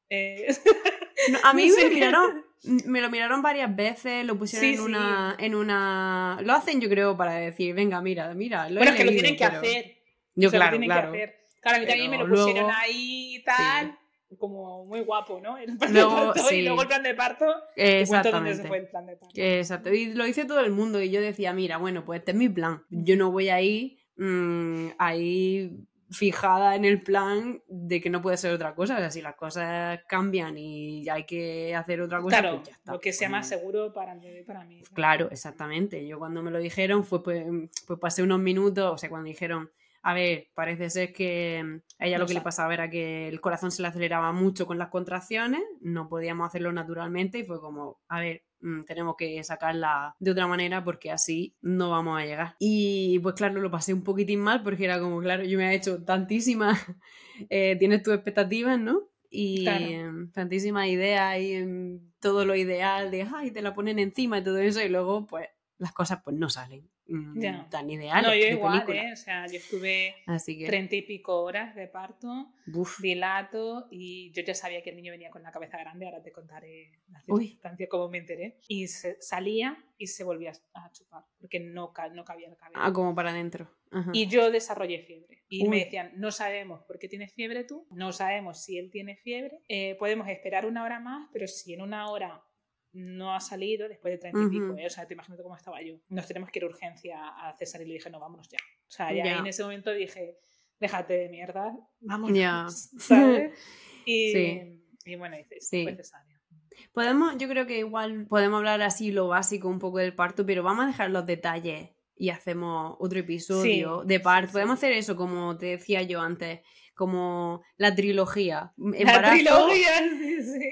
Eh... a mí me miraron, me lo miraron varias veces, lo pusieron en una. en una. Lo hacen, yo creo, para decir, venga, mira, mira. Lo bueno, es que lo tienen que hacer. Yo, claro, claro. Que hacer. Claro, a mí también me lo pusieron ahí y tal. Como muy guapo, ¿no? El plan de parto y luego el plan de parto. Exactamente. se fue el plan de parto. Exacto. Y lo hice todo el mundo y yo decía, mira, bueno, pues este es mi plan. Yo no voy ahí. Mmm, ahí fijada en el plan de que no puede ser otra cosa. O sea, si las cosas cambian y hay que hacer otra cosa, claro, pues lo que sea más seguro para mí. Para mí Claro, exactamente. Yo cuando me lo dijeron fue pues, pues pasé unos minutos, o sea, cuando dijeron, a ver, parece ser que a ella lo que le pasaba era que el corazón se le aceleraba mucho con las contracciones, no podíamos hacerlo naturalmente y fue como, a ver, Mm, tenemos que sacarla de otra manera porque así no vamos a llegar. Y pues claro, lo pasé un poquitín mal porque era como, claro, yo me he hecho tantísimas, eh, tienes tus expectativas, ¿no? Y tantísimas ideas y todo lo ideal de, ay, te la ponen encima y todo eso y luego pues las cosas pues no salen. Mm, tan ideal. No, yo igual, ¿eh? O sea, yo estuve treinta y pico horas de parto, dilato, y yo ya sabía que el niño venía con la cabeza grande, ahora te contaré la circunstancia, cómo me enteré. Y se, salía y se volvía a chupar, porque no, no cabía el cabello. Ah, como para adentro. Y yo desarrollé fiebre. Y me decían, no sabemos por qué tienes fiebre tú, no sabemos si él tiene fiebre, eh, podemos esperar una hora más, pero si en una hora no ha salido después de treinta y pico, ¿eh? o sea, te imagino cómo estaba yo. Nos tenemos que ir a urgencia a César y le dije, no, vámonos ya. O sea, ya en ese momento dije, déjate de mierda, vámonos, ya. ¿sabes? Y, sí. y bueno, dices, sí. fue cesárea. Podemos, yo creo que igual podemos hablar así lo básico un poco del parto, pero vamos a dejar los detalles y hacemos otro episodio de parto. Podemos hacer eso, como te decía yo antes, como la trilogía. Embarazo, la trilogía,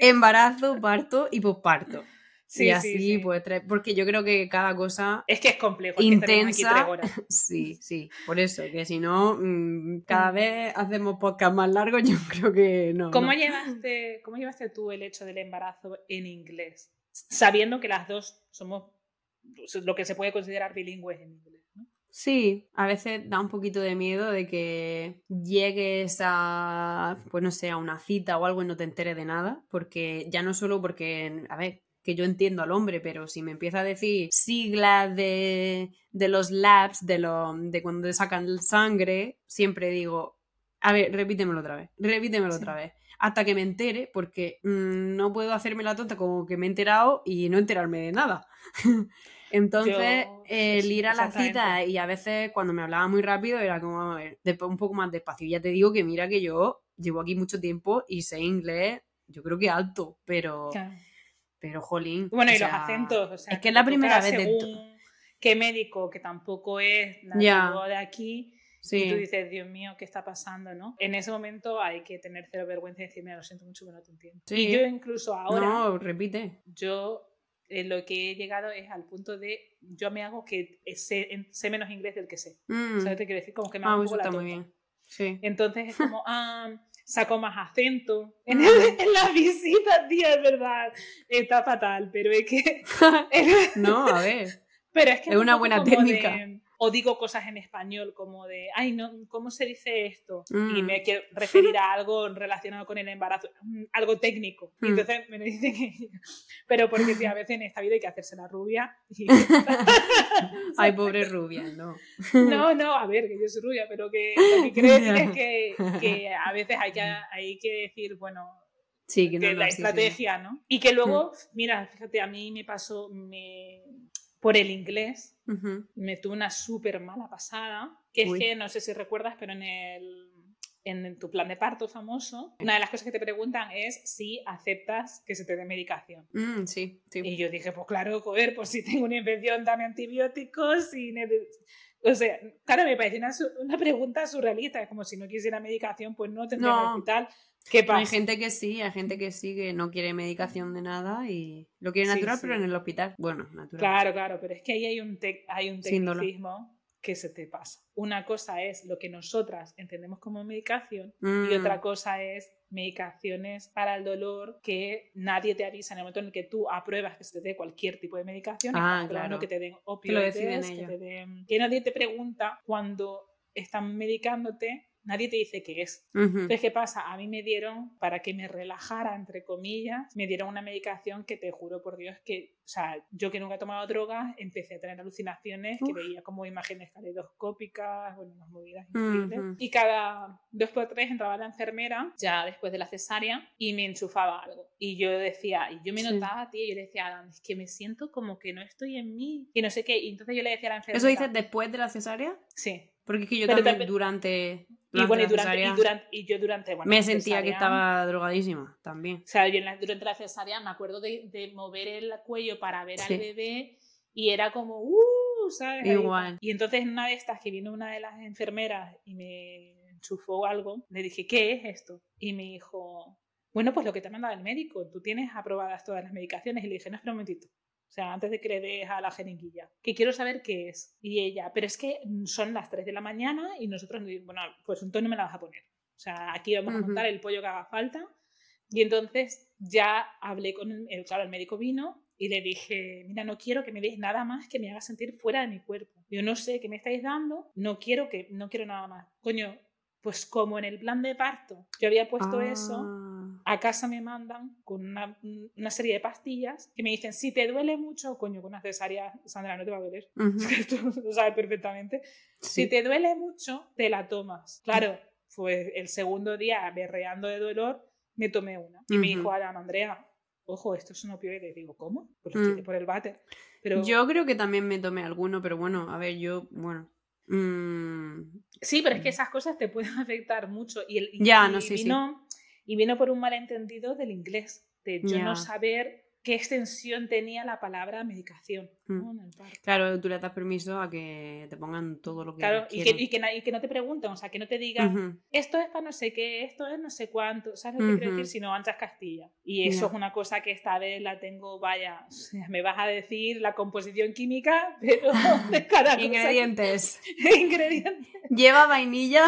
embarazo parto y posparto. Sí, y así, pues, porque yo creo que cada cosa. Es que es complejo. Intensa. sí, sí, por eso, que si no, mm, cada mm. vez hacemos podcast más largos, yo creo que no. ¿Cómo, Llevaste, ¿Cómo llevaste tú el hecho del embarazo en inglés? Sabiendo que las dos somos lo que se puede considerar bilingües en inglés. Sí, a veces da un poquito de miedo de que llegues a, pues no sé, a una cita o algo y no te enteres de nada, porque ya no solo porque, a ver, que yo entiendo al hombre, pero si me empieza a decir siglas de, de los labs, de, lo, de cuando sacan sangre, siempre digo, a ver, repítemelo otra vez, repítemelo otra vez, hasta que me entere, porque mm, no puedo hacerme la tonta como que me he enterado y no enterarme de nada. Entonces, el ir a la cita y a veces cuando me hablaba muy rápido era como, a ver, un poco más despacio. Y ya te digo que mira que yo llevo aquí mucho tiempo y sé inglés, yo creo que alto, pero... Pero, jolín. Bueno, y los acentos. O sea, es que es la primera vez de qué médico, que tampoco es nativo de aquí, y tú dices, Dios mío, ¿qué está pasando? ¿no? En ese momento hay que tener cero vergüenza y decirme, lo siento mucho que no te entiendo. Y yo incluso ahora... No, repite. Yo eh, lo que he llegado es al punto de yo me hago que sé, sé menos inglés del que sé. Mm. Te quiero decir, como que me hago ah, un poco la muy bien. Sí. Entonces es como, ah, saco más acento en, mm. en la visita, tía, es verdad. Está fatal, pero es que. no, a ver. Pero es que es una buena técnica o digo cosas en español como de, ay, no, ¿cómo se dice esto? Y mm. me quiero referir a algo relacionado con el embarazo, mm, algo técnico. Y mm. entonces me dicen que... Pero porque a veces en esta vida hay que hacerse la rubia. ay, pobre rubia, no. No, no, a ver, que yo soy rubia, pero que lo que quiero decir es que, que a veces hay que, hay que decir, bueno, Sí, que, no, la estrategia, ¿no? Y que luego, mira, fíjate, a mí me pasó, me, por el inglés, me tuve una súper mala pasada, que es que, no sé si recuerdas, pero en el, en tu plan de parto famoso, una de las cosas que te preguntan es si aceptas que se te dé medicación. Mm, sí, sí. Y yo dije, pues claro, joder, pues si tengo una infección, dame antibióticos y... O sea, claro, me parece una, una, pregunta surrealista, es como si no quisiera medicación, pues no tendría no. hospital. ¿Qué pasa? Hay gente que sí, hay gente que sí, que no quiere medicación de nada y lo quiere natural, pero en el hospital. Bueno, natural. Claro, claro, pero es que ahí hay un, hay un tecnicismo que se te pasa. Una cosa es lo que nosotras entendemos como medicación y Mm. otra cosa es medicaciones para el dolor que nadie te avisa en el momento en el que tú apruebas que se te dé cualquier tipo de medicación, Ah, claro. que te den opioides, que, ellos. te den- que nadie te pregunta cuando están medicándote, nadie te dice qué es. Ujú. Entonces, ¿qué pasa? A mí me dieron, para que me relajara, entre comillas, me dieron una medicación que te juro por Dios que, o sea, yo que nunca he tomado drogas, empecé a tener alucinaciones, que veía como imágenes caleidoscópicas, bueno, unas movidas increíbles. Ujú. Y cada dos por tres entraba la enfermera, ya después de la cesárea, y me enchufaba algo. Y yo decía, y yo me Sí. notaba, tío, yo le decía, "Adam, es que me siento como que no estoy en mí, y no sé qué. Y entonces yo le decía a la enfermera... ¿Eso dices después de la cesárea? Sí. Porque es que yo Pero también también- durante, Y, bueno, y, la durante, y, durante, yo durante... Bueno, me sentía que estaba drogadísima también. O sea, yo en la- durante la cesárea me acuerdo de, de mover el cuello para ver Sí. al bebé y era como, ¡uh! ¿sabes? Igual. Y entonces en una de estas que vino una de las enfermeras y me enchufó algo, le dije, ¿qué es esto? Y me dijo, bueno, pues lo que te ha mandado el médico, tú tienes aprobadas todas las medicaciones. Y le dije, no, espera un momentito. O sea, antes de que le des a la jeringuilla, que quiero saber qué es. Y ella, pero es que son las 3 de la mañana y nosotros, bueno, pues un tono me la vas a poner. O sea, aquí vamos a montar el pollo que haga falta. Y entonces ya hablé con el, el- claro, el médico vino y le dije, mira, no quiero que me deis nada más que me haga sentir fuera de mi cuerpo. Yo no sé qué me estáis dando, no quiero que, no quiero nada más. Coño, pues como en el plan de parto yo había puesto eso, Ah. A casa me mandan con una, una serie de pastillas que me dicen, si te duele mucho, coño, con una cesárea, Sandra, no te va a doler. Ujú. Tú lo sabes perfectamente. Sí. Si te duele mucho, te la tomas. Claro, pues el segundo día, berreando de dolor, me tomé una. Y me Ujú. dijo Alan, Andrea, ojo, esto es un opioide. Digo, ¿cómo? Pues Mm. por el váter. Pero Yo creo que también me tomé alguno, pero bueno, a ver, yo, bueno. mm, sí, pero es que esas cosas te pueden afectar mucho. Y, el, y- Ya, no, sí, sí. Y vino por un malentendido del inglés, de yo Ya. no saber qué extensión tenía la palabra medicación Mm. ¿no? en el parto. claro, tú le das permiso a que te pongan todo lo que Claro, y que, y, que, y que no te pregunten, o sea, que no te digan, Ujú. esto es para no sé qué, esto es no sé cuánto, ¿sabes lo que quiero Ujú. decir? Si no anchas Castilla. Y eso Ya. es una cosa que esta vez la tengo, vaya, o sea, me vas a decir la composición química, pero de cada. Ingredientes. Ingredientes. Lleva vainilla.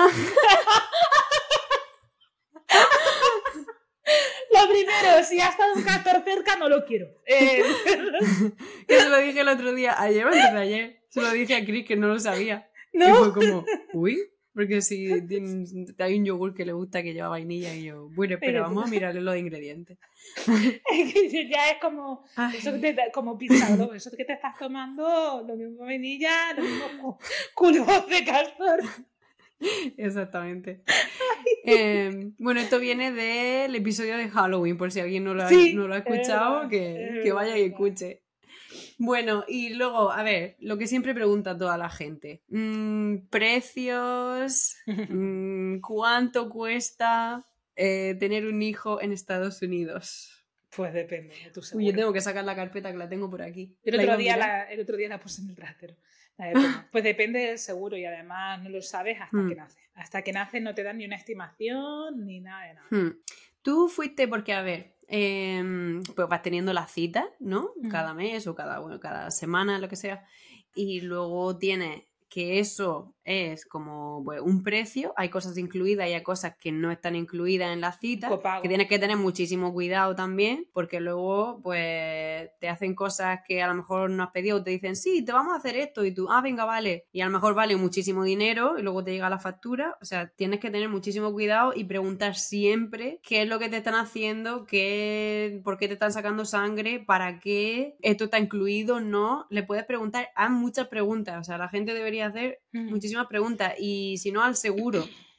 Lo primero, si ha estado un castor cerca, no lo quiero. Eh, Que se lo dije el otro día, ayer o antes de ayer. Se lo dije a Chris que no lo sabía. Y ¿No? fue como, uy, porque si hay un yogur que le gusta que lleva vainilla y yo, bueno, Pero- vamos a mirarle los ingredientes. Es que ya es como, eso que te, como pizza, ¿no? Eso que te estás tomando, lo mismo vainilla, lo mismo cu- culvos de castor. Exactamente. Eh, bueno, esto viene del episodio de Halloween, por si alguien no lo ha, Sí, no lo ha es escuchado, verdad, que, es que vaya y escuche. Bueno, y luego, a ver, lo que siempre pregunta toda la gente. Mm, precios, mm, ¿cuánto cuesta eh, tener un hijo en Estados Unidos? Pues depende de tu Uy, yo tengo que sacar la carpeta que la tengo por aquí. El ¿La iba otro, día la, el otro día la puse en el trastero. La toma. Pues depende del seguro y además no lo sabes hasta Hmm. que nace. Hasta que nace no te dan ni una estimación ni nada de nada. Hmm. Tú fuiste porque, a ver, em, pues vas teniendo las citas, ¿no? Ujú. Cada mes o cada, bueno, cada semana, lo que sea. Y luego tienes que eso es como pues, un precio, hay cosas incluidas y hay cosas que no están incluidas en la cita, Copago. que tienes que tener muchísimo cuidado también, porque luego pues te hacen cosas que a lo mejor no has pedido, te dicen, sí, te vamos a hacer esto, y tú, ah, venga, vale, y a lo mejor vale muchísimo dinero y luego te llega la factura, o sea, tienes que tener muchísimo cuidado y preguntar siempre qué es lo que te están haciendo, qué, por qué te están sacando sangre, para qué, esto está incluido, no, le puedes preguntar, haz muchas preguntas, o sea, la gente debería hacer muchísimas preguntas y si no al seguro.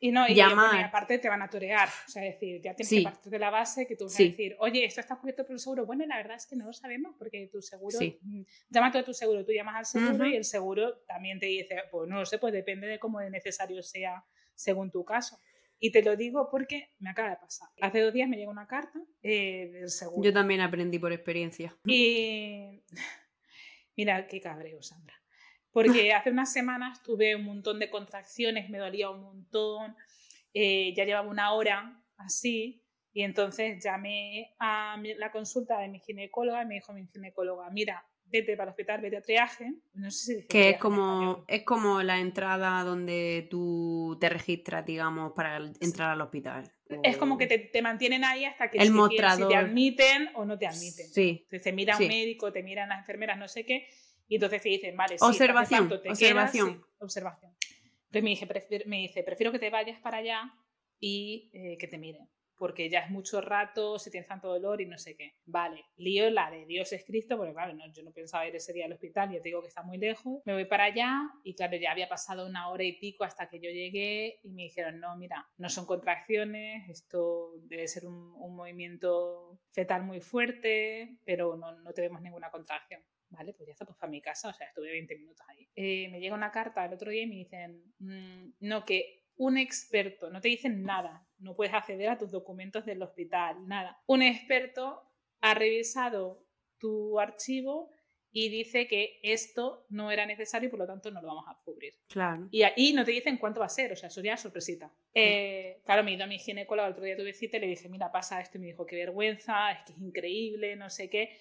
Y no, y, Llamar. bueno, y aparte te van a torear. O sea, es decir, ya tienes Sí. que partir de la base que tú vas Sí. a decir, oye, esto está cubierto por el seguro. Bueno, la verdad es que no lo sabemos porque tu seguro, Sí. mm, llama a tu seguro, tú llamas al seguro y el seguro también te dice, pues no lo sé, pues depende de cómo de necesario sea según tu caso. Y te lo digo porque me acaba de pasar. Hace dos días me llegó una carta eh, del seguro. Yo también aprendí por experiencia. Y mira qué cabreo, Sandra. Porque hace unas semanas tuve un montón de contracciones, me dolía un montón, eh, ya llevaba una hora así, y entonces llamé a la consulta de mi ginecóloga y me dijo mi ginecóloga, mira, vete para el hospital, vete a triaje. No sé si que es como, es como la entrada donde tú te registras, digamos, para entrar al hospital. Es como que te, mantienen ahí hasta que el si, mostrador. te admiten o no te admiten. Sí. Entonces te mira un médico, te miran las enfermeras, no sé qué, y entonces te dicen, vale, sí, observación, te observación. observación. Entonces me, dije, me dice, prefiero que te vayas para allá y eh, que te miren porque ya es mucho rato, si tienes tanto dolor y no sé qué. Vale, lío la de Dios es Cristo, porque claro, no, yo no pensaba ir ese día al hospital, ya te digo que está muy lejos. Me voy para allá y claro, ya había pasado una hora y pico hasta que yo llegué y me dijeron, no, mira, no son contracciones, esto debe ser un, movimiento fetal muy fuerte, pero no, no tenemos ninguna contracción. Vale, pues ya está, pues para mi casa, o sea, estuve 20 minutos ahí. Eh, me llega una carta el otro día y me dicen, mm, no, que un experto, no te dicen nada, no puedes acceder a tus documentos del hospital, nada. Un experto ha revisado tu archivo y dice que esto no era necesario y por lo tanto no lo vamos a cubrir. Claro. Y ahí no te dicen cuánto va a ser, o sea, eso ya es sorpresita. Eh, claro, me he ido a mi ginecóloga el otro día tuve cita y le dije, mira, pasa esto y me dijo, qué vergüenza, es que es increíble, no sé qué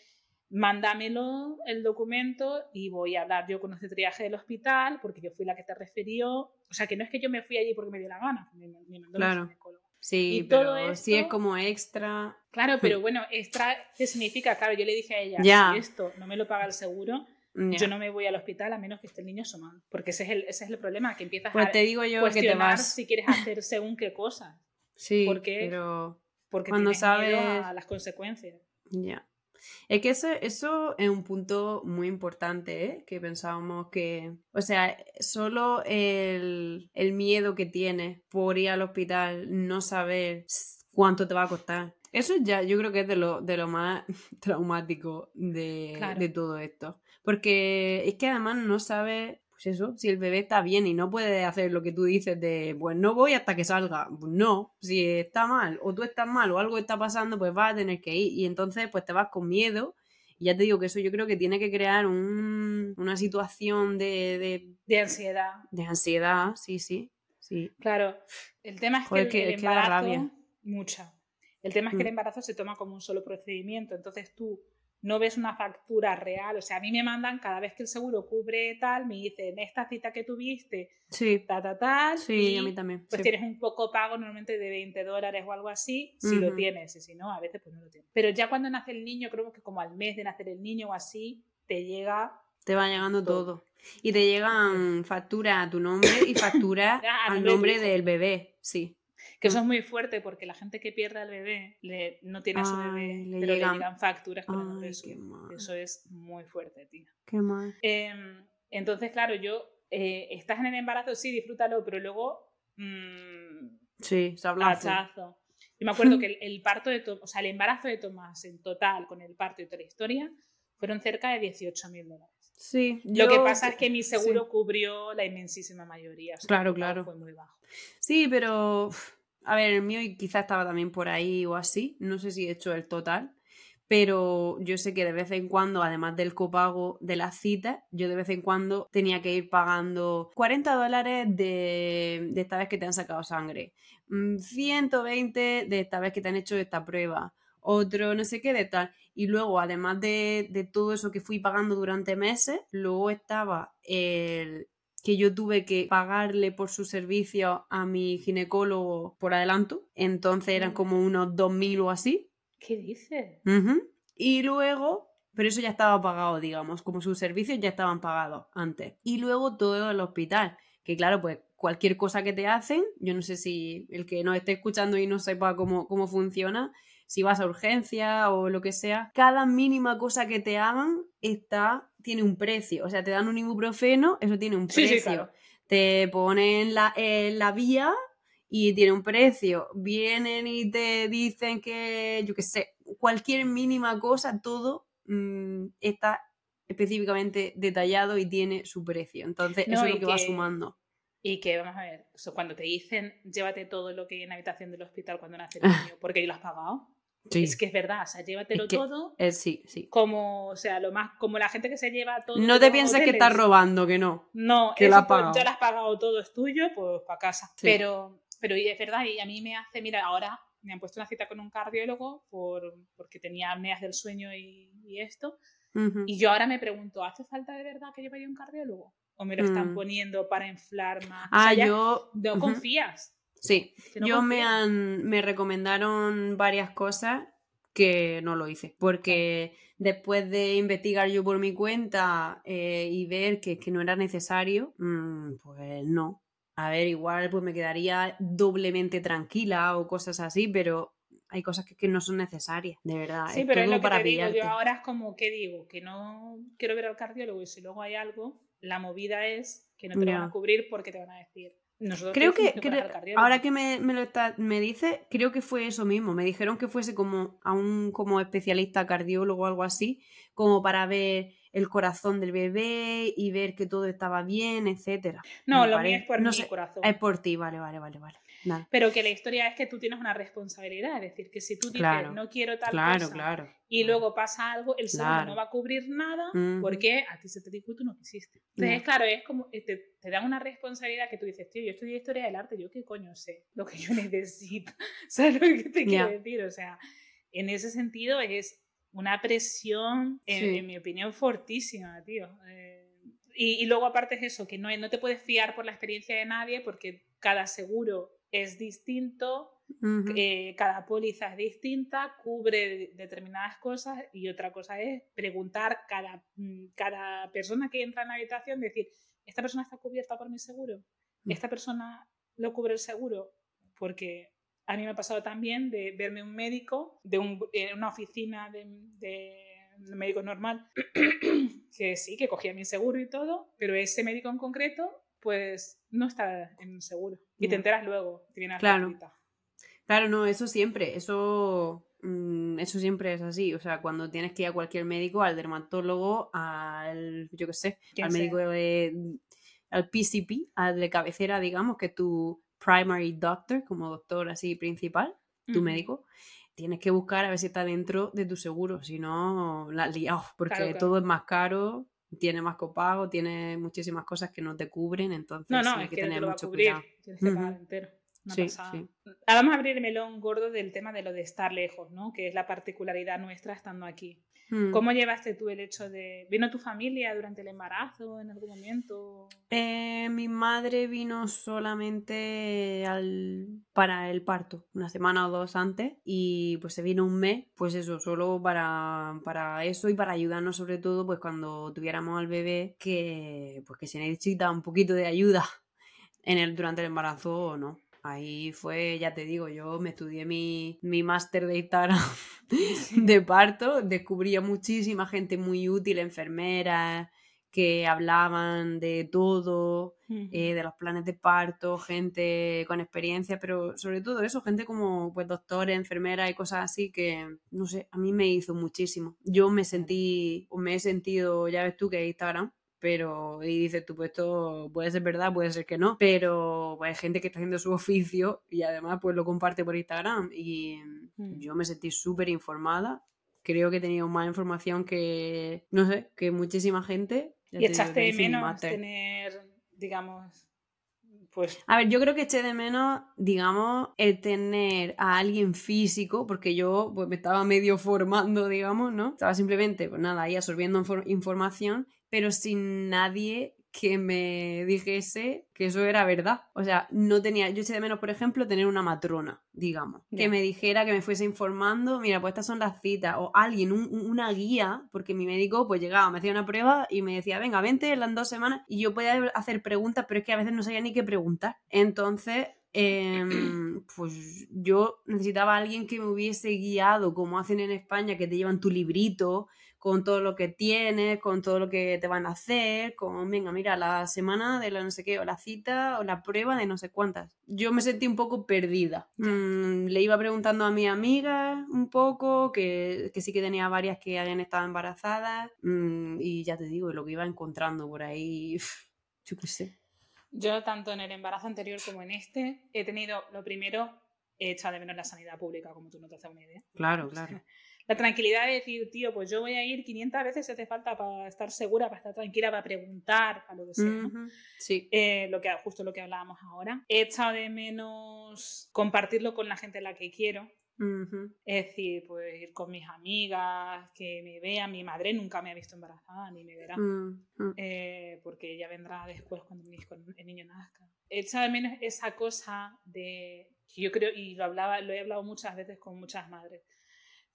mándamelo el documento y voy a hablar yo con este triaje del hospital porque yo fui la que te refirió. O sea, que no es que yo me fui allí porque me dio la gana, me, mandó claro. el ginecólogo. Sí, pero si es como extra. Claro, pero bueno, extra, ¿qué significa? Claro, yo le dije a ella, si esto no me lo paga el seguro, yo no me voy al hospital a menos que esté el niño asomado. Porque ese es el, ese es el problema, que empiezas pues a te digo yo cuestionar que te vas... si quieres hacer según qué cosa. Sí, porque, pero porque cuando sabes a las consecuencias. Ya. Es que eso, eso es un punto muy importante, ¿eh? que pensábamos que, o sea, solo el, el miedo que tienes por ir al hospital, no saber cuánto te va a costar. Eso ya yo creo que es de lo, de lo más traumático de, de todo esto. Porque es que además no sabes pues eso, si el bebé está bien y no puede hacer lo que tú dices de, pues no voy hasta que salga, pues no, si está mal o tú estás mal o algo está pasando, pues vas a tener que ir y entonces pues te vas con miedo y ya te digo que eso yo creo que tiene que crear una situación de, de, ansiedad. De ansiedad, sí, sí, sí. Claro, el tema es que, el, embarazo, mucha. El tema es que el mm. embarazo se toma como un solo procedimiento, entonces tú no ves una factura real. O sea, a mí me mandan cada vez que el seguro cubre tal, me dicen esta cita que tuviste, sí. ta, ta, tal. Sí, a mí también. Pues tienes un poco pago normalmente de 20 dólares o algo así, si lo tienes, y si no, a veces pues no lo tienes. Pero ya cuando nace el niño, creo que como al mes de nacer el niño o así, te llega. Te va llegando todo. Y te llegan facturas a tu nombre y facturas al nombre del bebé, sí. Que eso es muy fuerte porque la gente que pierde al bebé le, no tiene a su bebé, le pero llegan... le llegan facturas con el eso. Eso es muy fuerte, tía. Qué mal. Em, entonces, claro, yo, eh, estás en el embarazo, sí, disfrútalo, pero luego... Mmm, sí, sablazo. Yo me acuerdo que el, parto de o sea, el embarazo de Tomás en total con el parto y toda la historia fueron cerca de 18 mil dólares. Sí. Lo que pasa es que mi seguro cubrió la inmensísima mayoría. claro, claro. Fue muy bajo. Sí, pero a ver, el mío quizás estaba también por ahí o así. No sé si he hecho el total. Pero yo sé que de vez en cuando, además del copago de las citas, yo de vez en cuando tenía que ir pagando 40 dólares de, esta vez que te han sacado sangre, 120 mm, de esta vez que te han hecho esta prueba, otro no sé qué de tal. Y luego, además de, de todo eso que fui pagando durante meses, luego estaba el, que yo tuve que pagarle por su servicio a mi ginecólogo por adelanto. Entonces eran como unos 2.000 o así. ¿Qué dices? Y luego, pero eso ya estaba pagado, digamos, como sus servicios ya estaban pagados antes. Y luego todo el hospital, que claro, pues cualquier cosa que te hacen, yo no sé si el que nos esté escuchando y no sepa cómo, cómo funciona, si vas a urgencia o lo que sea, cada mínima cosa que te hagan está, tiene un precio. O sea, te dan un ibuprofeno, eso tiene un precio. Te ponen la, la vía y tiene un precio. Vienen y te dicen que, yo qué sé, cualquier mínima cosa, todo mm, está específicamente detallado y tiene su precio. Entonces, eso es lo que, va sumando. Y que, vamos a ver, cuando te dicen llévate todo lo que hay en la habitación del hospital cuando nace el niño, porque yo lo has pagado. Es que es verdad, o sea, llévatelo todo. Es, sí, sí. Como, o sea, lo más, como la gente que se lleva todo. No te pienses que estás robando, que no. No, que pagado. ya lo has pagado todo, es tuyo, pues para casa. Pero, pero es verdad, y a mí me hace, mira, ahora me han puesto una cita con un cardiólogo por, porque tenía apneas del sueño y, esto. Y yo ahora me pregunto, ¿hace falta de verdad que yo vaya a un cardiólogo? ¿O me lo están mm. poniendo para inflar más? Ah, yo... No confías. Sí, yo me, han, me recomendaron varias cosas que no lo hice, porque después de investigar yo por mi cuenta eh, y ver que, que, no era necesario, mm, pues no. A ver, igual pues me quedaría doblemente tranquila o cosas así, pero hay cosas que, no son necesarias, de verdad. Sí, pero es lo que te digo, yo ahora es como, ¿qué digo? Que no quiero ver al cardiólogo y si luego hay algo, la movida es que no te van a cubrir porque te van a decir, creo que, ahora que me, me, lo está, me dice, creo que fue eso mismo. Me dijeron que fuese como a un como especialista cardiólogo o algo así, como para ver el corazón del bebé y ver que todo estaba bien, etcétera. No, lo mío es por mi corazón. Es por ti, vale, vale, vale, vale. Pero que la historia es que tú tienes una responsabilidad, es decir, que si tú dices no quiero tal cosa y luego pasa algo, el seguro no va a cubrir nada porque a ti se te dijo y tú no quisiste. Entonces, claro, es como te, te, dan una responsabilidad que tú dices, tío, yo estudié historia del arte, yo qué coño sé lo que yo necesito. ¿Sabes lo que te quiero decir? O sea, en ese sentido es una presión, en, mi opinión, fortísima, tío. Eh, y, y, luego aparte es eso, que no, no te puedes fiar por la experiencia de nadie porque cada seguro es distinto, eh, cada póliza es distinta, cubre determinadas cosas y otra cosa es preguntar cada, mm, cada persona que entra en la habitación, decir, ¿esta persona está cubierta por mi seguro? Mm. ¿Esta persona lo cubre el seguro? Porque a mí me ha pasado también de verme un médico de en una oficina de, de médico normal, que sí, que cogía mi seguro y todo, pero ese médico en concreto pues no está en seguro. Y te enteras luego, te viene claro. Claro, no, eso siempre, eso, mm, eso siempre es así. O sea, cuando tienes que ir a cualquier médico, al dermatólogo, al, yo qué sé, al médico de, al PCP, al de cabecera, digamos, que tu primary doctor, como doctor así principal, tu médico, tienes que buscar a ver si está dentro de tu seguro, si no, la has liado, porque todo es más caro tiene más copago, tiene muchísimas cosas que no te cubren, entonces no, no, hay que, tener mucho cuidado. Tienes que pagar entero. Sí, sí. Vamos a abrir el melón gordo del tema de lo de estar lejos, ¿no? Que es la particularidad nuestra estando aquí. Mm. ¿Cómo llevaste tú el hecho de... ¿Vino tu familia durante el embarazo en algún momento? Eh, mi madre vino solamente al... para el parto, una semana o dos antes, y pues se vino un mes, pues eso, solo para, para eso y para ayudarnos sobre todo, pues cuando tuviéramos al bebé, que pues que se necesita un poquito de ayuda en el, durante el embarazo o no. Ahí fue, ya te digo, yo me estudié mi, mi máster de Instagram de parto, descubrí a muchísima gente muy útil, enfermeras, que hablaban de todo, eh, de los planes de parto, gente con experiencia, pero sobre todo eso, gente como pues doctores, enfermeras y cosas así que, no sé, a mí me hizo muchísimo. Yo me sentí, o me he sentido, ya ves tú que Instagram, pero y dices tú, pues esto puede ser verdad, puede ser que no, pero pues, hay gente que está haciendo su oficio y además pues lo comparte por Instagram y mm. yo me sentí súper informada, creo que he tenido más información que, no sé, que muchísima gente. Y echaste de menos tener, digamos... Pues... A ver, yo creo que eché de menos, digamos, el tener a alguien físico, porque yo pues, me estaba medio formando, digamos, ¿no? Estaba simplemente, pues nada, ahí absorbiendo información pero sin nadie que me dijese que eso era verdad. O sea, no tenía, yo eché de menos, por ejemplo, tener una matrona, digamos, que me dijera, que me fuese informando, mira, pues estas son las citas, o alguien, una guía, porque mi médico pues llegaba, me hacía una prueba y me decía, venga, vente en las dos semanas, y yo podía hacer preguntas, pero es que a veces no sabía ni qué preguntar. Entonces, em, pues yo necesitaba a alguien que me hubiese guiado, como hacen en España, que te llevan tu librito, con todo lo que tienes, con todo lo que te van a hacer, con, venga, mira, la semana de la no sé qué, o la cita, o la prueba de no sé cuántas. Yo me sentí un poco perdida. Mm, le iba preguntando a mi amiga un poco, que, sí que tenía varias que habían estado embarazadas, mm, y ya te digo, lo que iba encontrando por ahí, yo qué sé. Yo, tanto en el embarazo anterior como en este, he tenido, lo primero, he echado de menos la sanidad pública, como tú no te haces una idea. Claro, claro. La tranquilidad de decir, tío, pues yo voy a ir 500 veces si hace falta para estar segura, para estar tranquila, para preguntar, para lo que sea. Sí. Eh, lo que, justo lo que hablábamos ahora. He echado de menos compartirlo con la gente a la que quiero. Ujú. Es decir, pues ir con mis amigas, que me vean. Mi madre nunca me ha visto embarazada, ni me verá. Eh, porque ella vendrá después cuando el niño nazca. He echado de menos esa cosa de, yo creo, y lo, hablaba, lo he hablado muchas veces con muchas madres.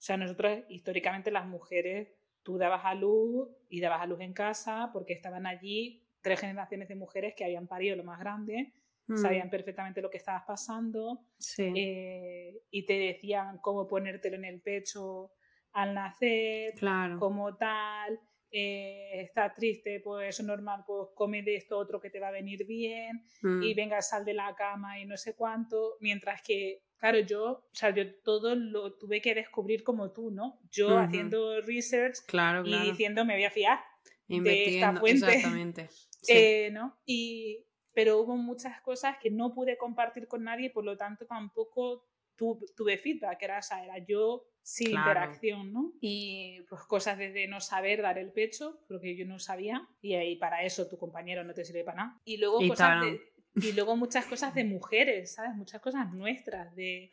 O sea, nosotros históricamente las mujeres, tú dabas a luz y dabas a luz en casa porque estaban allí tres generaciones de mujeres que habían parido lo más grande, Mm, sabían perfectamente lo que estabas pasando Sí. eh, y te decían cómo ponértelo en el pecho al nacer, claro. como tal, eh, estás triste, pues eso es normal, pues come de esto otro que te va a venir bien Mm, y venga, sal de la cama y no sé cuánto, mientras que, claro, yo, o sea, yo todo lo tuve que descubrir como tú, ¿no? Yo haciendo research Claro, y claro. diciendo me voy a fiar, Investigando, fuente. exactamente. Sí. eh, ¿no? Y, pero hubo muchas cosas que no pude compartir con nadie, por lo tanto tampoco tu- tuve feedback, era, o sea, era yo sin Claro. interacción, ¿no? Y pues cosas desde no saber dar el pecho, porque yo no sabía, y ahí para eso tu compañero no te sirve para nada. Y luego, cosas Instagram. de, y luego muchas cosas de mujeres, ¿sabes? Muchas cosas nuestras, de,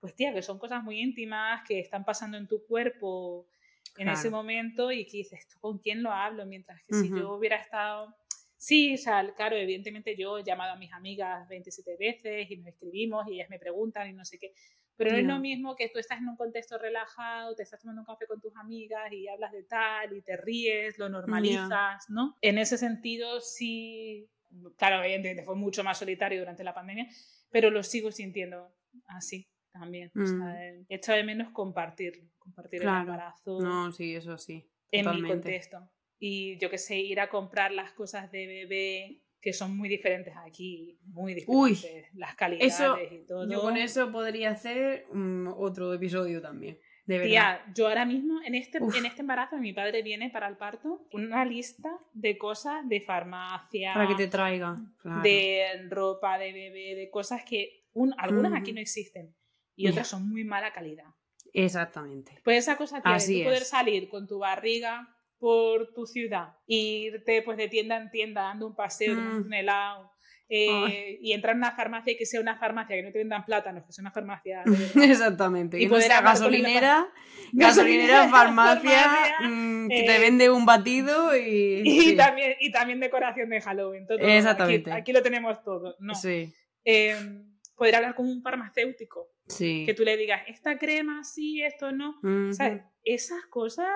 pues tía, que son cosas muy íntimas, que están pasando en tu cuerpo en ese Claro. momento y que dices, ¿tú con quién lo hablo? Mientras que si Ujú. yo hubiera estado... Sí, o sea, claro, evidentemente yo he llamado a mis amigas 27 veces y nos escribimos y ellas me preguntan y no sé qué, pero no es Ya. lo mismo que tú estás en un contexto relajado, te estás tomando un café con tus amigas y hablas de tal y te ríes, lo normalizas, ¿no? En ese sentido sí, claro, evidentemente fue mucho más solitario durante la pandemia, pero lo sigo sintiendo así también. O sea, Mm. he echado de menos compartirlo, compartir el Claro. embarazo No, sí, eso sí. en mi totalmente. contexto. Y yo que sé, ir a comprar las cosas de bebé que son muy diferentes aquí, muy Uy, diferentes, las calidades Eso, y todo. yo con eso podría hacer mm, otro episodio también. De verdad. Tía, yo ahora mismo en este, Uf. en este embarazo mi padre viene para el parto una lista de cosas de farmacia, Para que te traiga. Claro. de ropa de bebé, de cosas que un- algunas aquí no existen y otras son muy mala calidad. Exactamente. Pues esa cosa, Así tú poder salir con tu barriga por tu ciudad irte pues de tienda en tienda dando un paseo, Mm. un helado eh, y entrar en una farmacia y que sea una farmacia que no te vendan plátanos, que sea una farmacia de. Exactamente. Y no poder sea gasolinera, Gasolinera, gasolinera, farmacia, farmacia, mm, que te eh, vende un batido y. y, sí. también, y también decoración de Halloween. todo. Aquí- Exactamente. Aquí, lo tenemos todo. No. Sí, Eh, poder hablar con un farmacéutico, sí. que tú le digas, esta crema sí, esto no. Ujú. ¿Sabes? Esas cosas,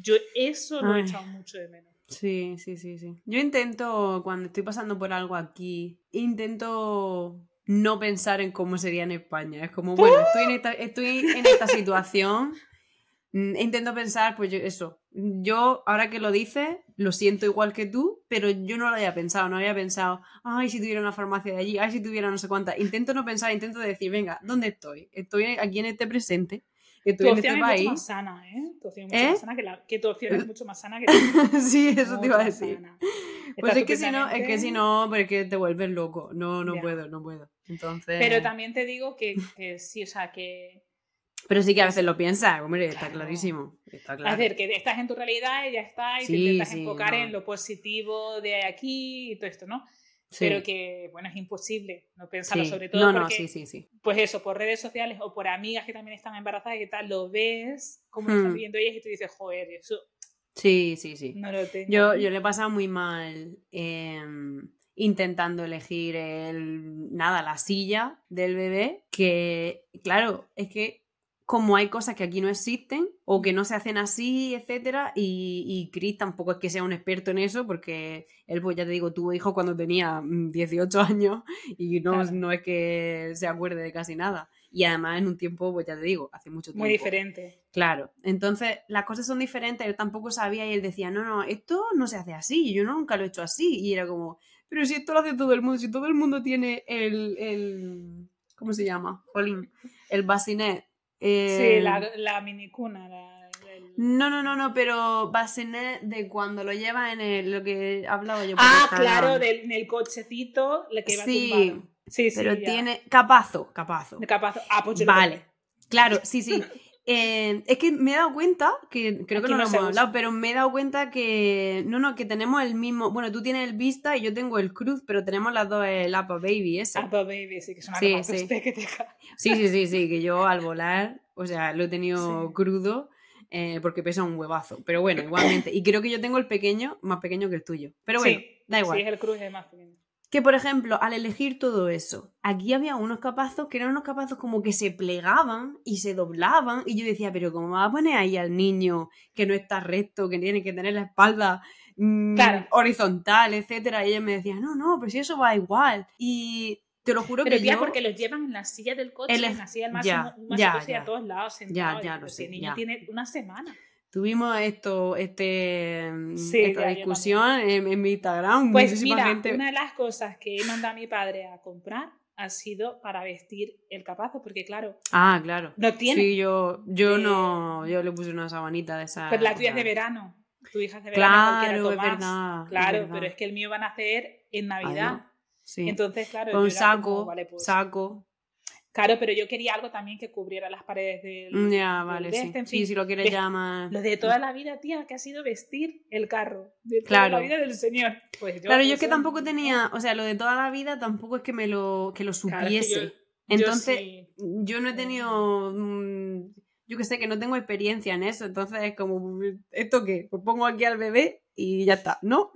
yo eso lo he echado mucho de menos. Sí, sí, sí, sí. Yo intento, cuando estoy pasando por algo aquí, intento no pensar en cómo sería en España. Es como, bueno, estoy en esta, estoy en esta situación. mm, Intento pensar, pues yo, eso. Yo, ahora que lo dices, lo siento igual que tú, pero yo no lo había pensado. No había pensado, ay, si tuviera una farmacia de allí, ay, si tuviera no sé cuánta. Intento no pensar, intento decir, venga, ¿dónde estoy? Estoy aquí en este presente. Estoy Tu en opción este es mucho país. más sana, ¿eh? Tu opción es mucho ¿Eh? más sana que, la, que tu opción es mucho más sana que la sí, eso te mucho iba a decir. sana. Pues es que si no, es que si no, porque te vuelves loco. No, no Ya. puedo, no puedo. Entonces. Pero también te digo que, que sí, o sea, que. Pero sí que a veces lo piensas, hombre, está Claro. clarísimo. Está Es claro. decir, que estás en tu realidad y ya está, y te intentas sí, enfocar no. en lo positivo de aquí y todo esto, ¿no? Sí, Pero que, bueno, es imposible no pensarlo, sí. sobre todo No, no, porque, sí, sí, sí. pues eso, por redes sociales o por amigas que también están embarazadas y que tal, lo ves, cómo lo están Hmm. viviendo ellas y tú dices, joder, eso Sí, sí, sí. no lo tengo. Yo, yo le he pasado muy mal em, intentando elegir el, nada, la silla del bebé, que claro, es que como hay cosas que aquí no existen o que no se hacen así, etcétera, y, y Chris tampoco es que sea un experto en eso, porque él, pues ya te digo, tuvo hijos cuando tenía mm, 18 años y no, Claro. no es que se acuerde de casi nada. Y además en un tiempo, pues ya te digo, hace mucho tiempo. Muy diferente. Claro, entonces las cosas son diferentes, él tampoco sabía y él decía, no, no, esto no se hace así, yo nunca lo he hecho así. Y era como, pero si esto lo hace todo el mundo, si todo el mundo tiene el, el ¿cómo se llama? Jolín, el Sí, eh, la, la minicuna. La, el- No, no, no, no, pero bassinet de cuando lo llevas en el, lo que hablaba yo. por Ah, claro, del, en el cochecito le que Sí, tumbado. Sí, sí, pero ya. tiene capazo, capazo. De capaz. Ah, pues yo Vale, claro, sí, sí. Eh, es que me he dado cuenta, que creo que no no lo hemos hablado, pero me he dado cuenta que, no, no, que tenemos el mismo, bueno, tú tienes el Vista y yo tengo el Cruz, pero tenemos las dos el Apple Baby ese. Apple Baby, sí, que es una Sí, sí. que te Sí, sí, sí, sí, que yo al volar, o sea, lo he tenido Sí. crudo eh, porque pesa un huevazo, pero bueno, igualmente. Y creo que yo tengo el pequeño, más pequeño que el tuyo. Pero bueno, Sí, da igual. Sí, es el cruz es más pequeño. Que por ejemplo, al elegir todo eso, aquí había unos capazos que eran unos capazos como que se plegaban y se doblaban. Y yo decía, pero ¿cómo va a poner ahí al niño que no está recto, que tiene que tener la espalda mm, Claro. horizontal, etcétera? Y ella me decía, no, no, pero si eso va igual. Y te lo juro Pero que tía, yo... porque los llevan en la silla del coche, El- en la silla del ya, máximo, máximo ya, coche y a ya. todos lados sentado. Ya, ya lo sé, el niño ya. tiene una semana. Tuvimos esto, este, mm, Sí, esta discusión en, en mi Instagram. Pues muchísima mira, gente... una de las cosas que he mandado a mi padre a comprar ha sido para vestir el capazo, porque claro, Ah, claro. no tiene. Sí, yo, yo Eh, no, yo le puse una sabanita de esa. Pues la tuya es de verano. Tu hija es de verano. Claro, es verdad. es Claro, verdad. pero es que el mío van a hacer en Navidad. Sí. Entonces, claro, Con como, saco, vale, pues, saco. Claro, pero yo quería algo también que cubriera las paredes del. Ya, del vale, de sí. este, en Sí, si lo quieres llamar. Lo de toda la vida, tía, que ha sido vestir el carro. De toda Claro. la vida del señor. Pues yo, Claro, yo es que tampoco tenía, o sea, lo de toda la vida tampoco es que me lo, que lo Claro, es que supiese. yo Entonces, sí. yo no he tenido, mm, yo que sé, que no tengo experiencia en eso. Entonces es como, ¿esto qué? Pues pongo aquí al bebé y ya está, ¿no?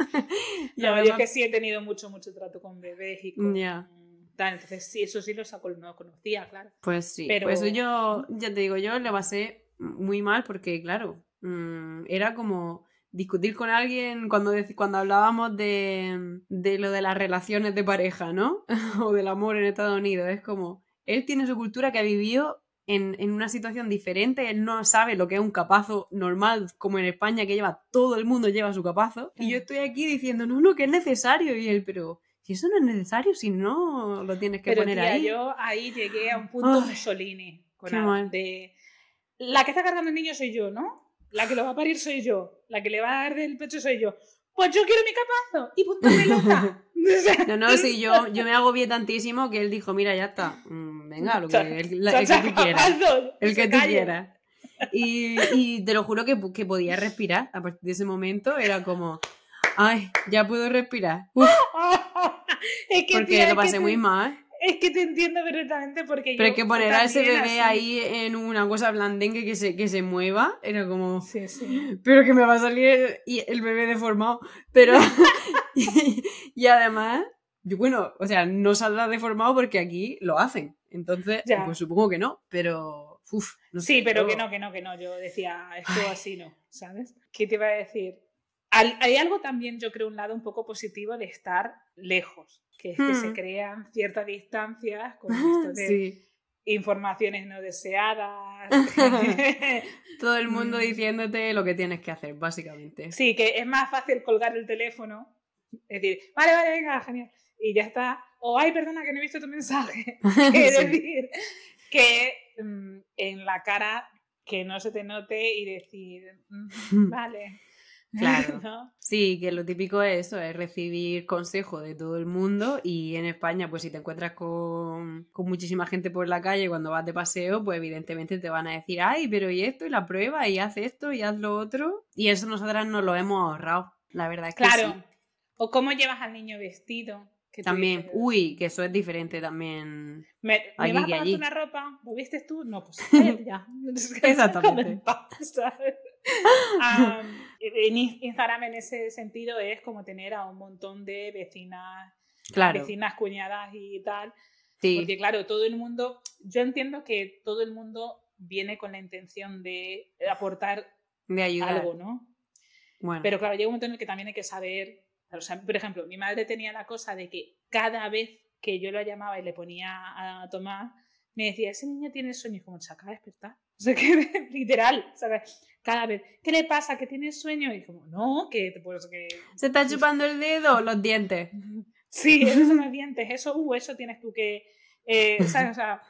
Y No, yo es además- que sí he tenido mucho, mucho trato con bebés y con. Ya. Tal, entonces, sí, eso sí lo saco, no conocía, claro. Pues sí, Pero- pues eso yo, ya te digo, yo le pasé muy mal porque, claro, mm, era como discutir con alguien cuando, cuando hablábamos de, de lo de las relaciones de pareja, ¿no? o del amor en Estados Unidos. Es como, él tiene su cultura que ha vivido en, en una situación diferente, él no sabe lo que es un capazo normal, como en España, que lleva, todo el mundo lleva su capazo, y yo Mm. estoy aquí diciendo, no, no, que es necesario, y él, pero... Si eso no es necesario, si no lo tienes que Pero poner tía, ahí. yo ahí llegué a un punto Ay, Mussolini. Con algo de. La que está cargando el niño soy yo, ¿no? La que lo va a parir soy yo. La que le va a dar del pecho soy yo. Pues yo quiero mi capazo. Y punto pelota. No, no, sí, yo, yo me agobié tantísimo que él dijo, mira, ya está. Mm, venga, lo que, el, la- el que tú quieras. El que tú quieras. Y, y te lo juro que, que podía respirar. A partir de ese momento era como, ay, ya puedo respirar. Uf, es que, porque tía, lo es que pasé te- muy mal. Es que te entiendo perfectamente porque Pero yo es que poner a ese bebé así. ahí en una cosa blandengue que se, que se mueva, era como, Sí, sí. pero que me va a salir y el bebé deformado. Pero, y, y además, yo, bueno, o sea, no saldrá deformado porque aquí lo hacen. Entonces, Ya. pues supongo que no, pero, uff, no Sí, sé, pero yo- que no, que no, que no. Yo decía, esto así no, ¿sabes? ¿Qué te iba a decir? Hay algo también, yo creo, un lado un poco positivo de estar lejos, que es que se Hmm. crean ciertas distancias con esto de Sí, informaciones no deseadas. todo el mundo Mm. diciéndote lo que tienes que hacer, básicamente. sí, que es más fácil colgar el teléfono, es decir, vale, vale, venga, genial, y ya está. O, ay, perdona, que no he visto tu mensaje. Sí. decir que mm, en la cara que no se te note y decir, "Mm, vale. Claro. ¿No? Sí, que lo típico es eso, es recibir consejo de todo el mundo y en España, pues si te encuentras con, con muchísima gente por la calle cuando vas de paseo, pues evidentemente te van a decir, ay, pero y esto, y la prueba, y haz esto, y haz lo otro. Y eso nosotras nos lo hemos ahorrado, la verdad es que Claro. sí. O cómo llevas al niño vestido. que También, dices, uy, que eso es diferente también. ¿Me, ¿me vas a allí. una ropa? ¿Lo vistes tú? No, pues ya. Exactamente. Déjame en Instagram en ese sentido es como tener a un montón de vecinas, Claro, vecinas, cuñadas y tal. sí, Porque claro, todo el mundo, yo entiendo que todo el mundo viene con la intención de aportar de ayudar. algo, ¿no? Bueno, Pero claro, llega un momento en el que también hay que saber, o sea, por ejemplo, mi madre tenía la cosa de que cada vez que yo la llamaba y le ponía a tomar, me decía, ese niño tiene sueño, y como se acaba de despertar. O sea, que literal, ¿sabes? Cada vez, ¿qué le pasa? ¿Que tiene sueño? Y como, no, que, pues, que... ¿se está chupando el dedo? Los dientes. Sí, esos son los dientes, eso, uh, eso tienes tú que... eh, ¿sabes? O sea,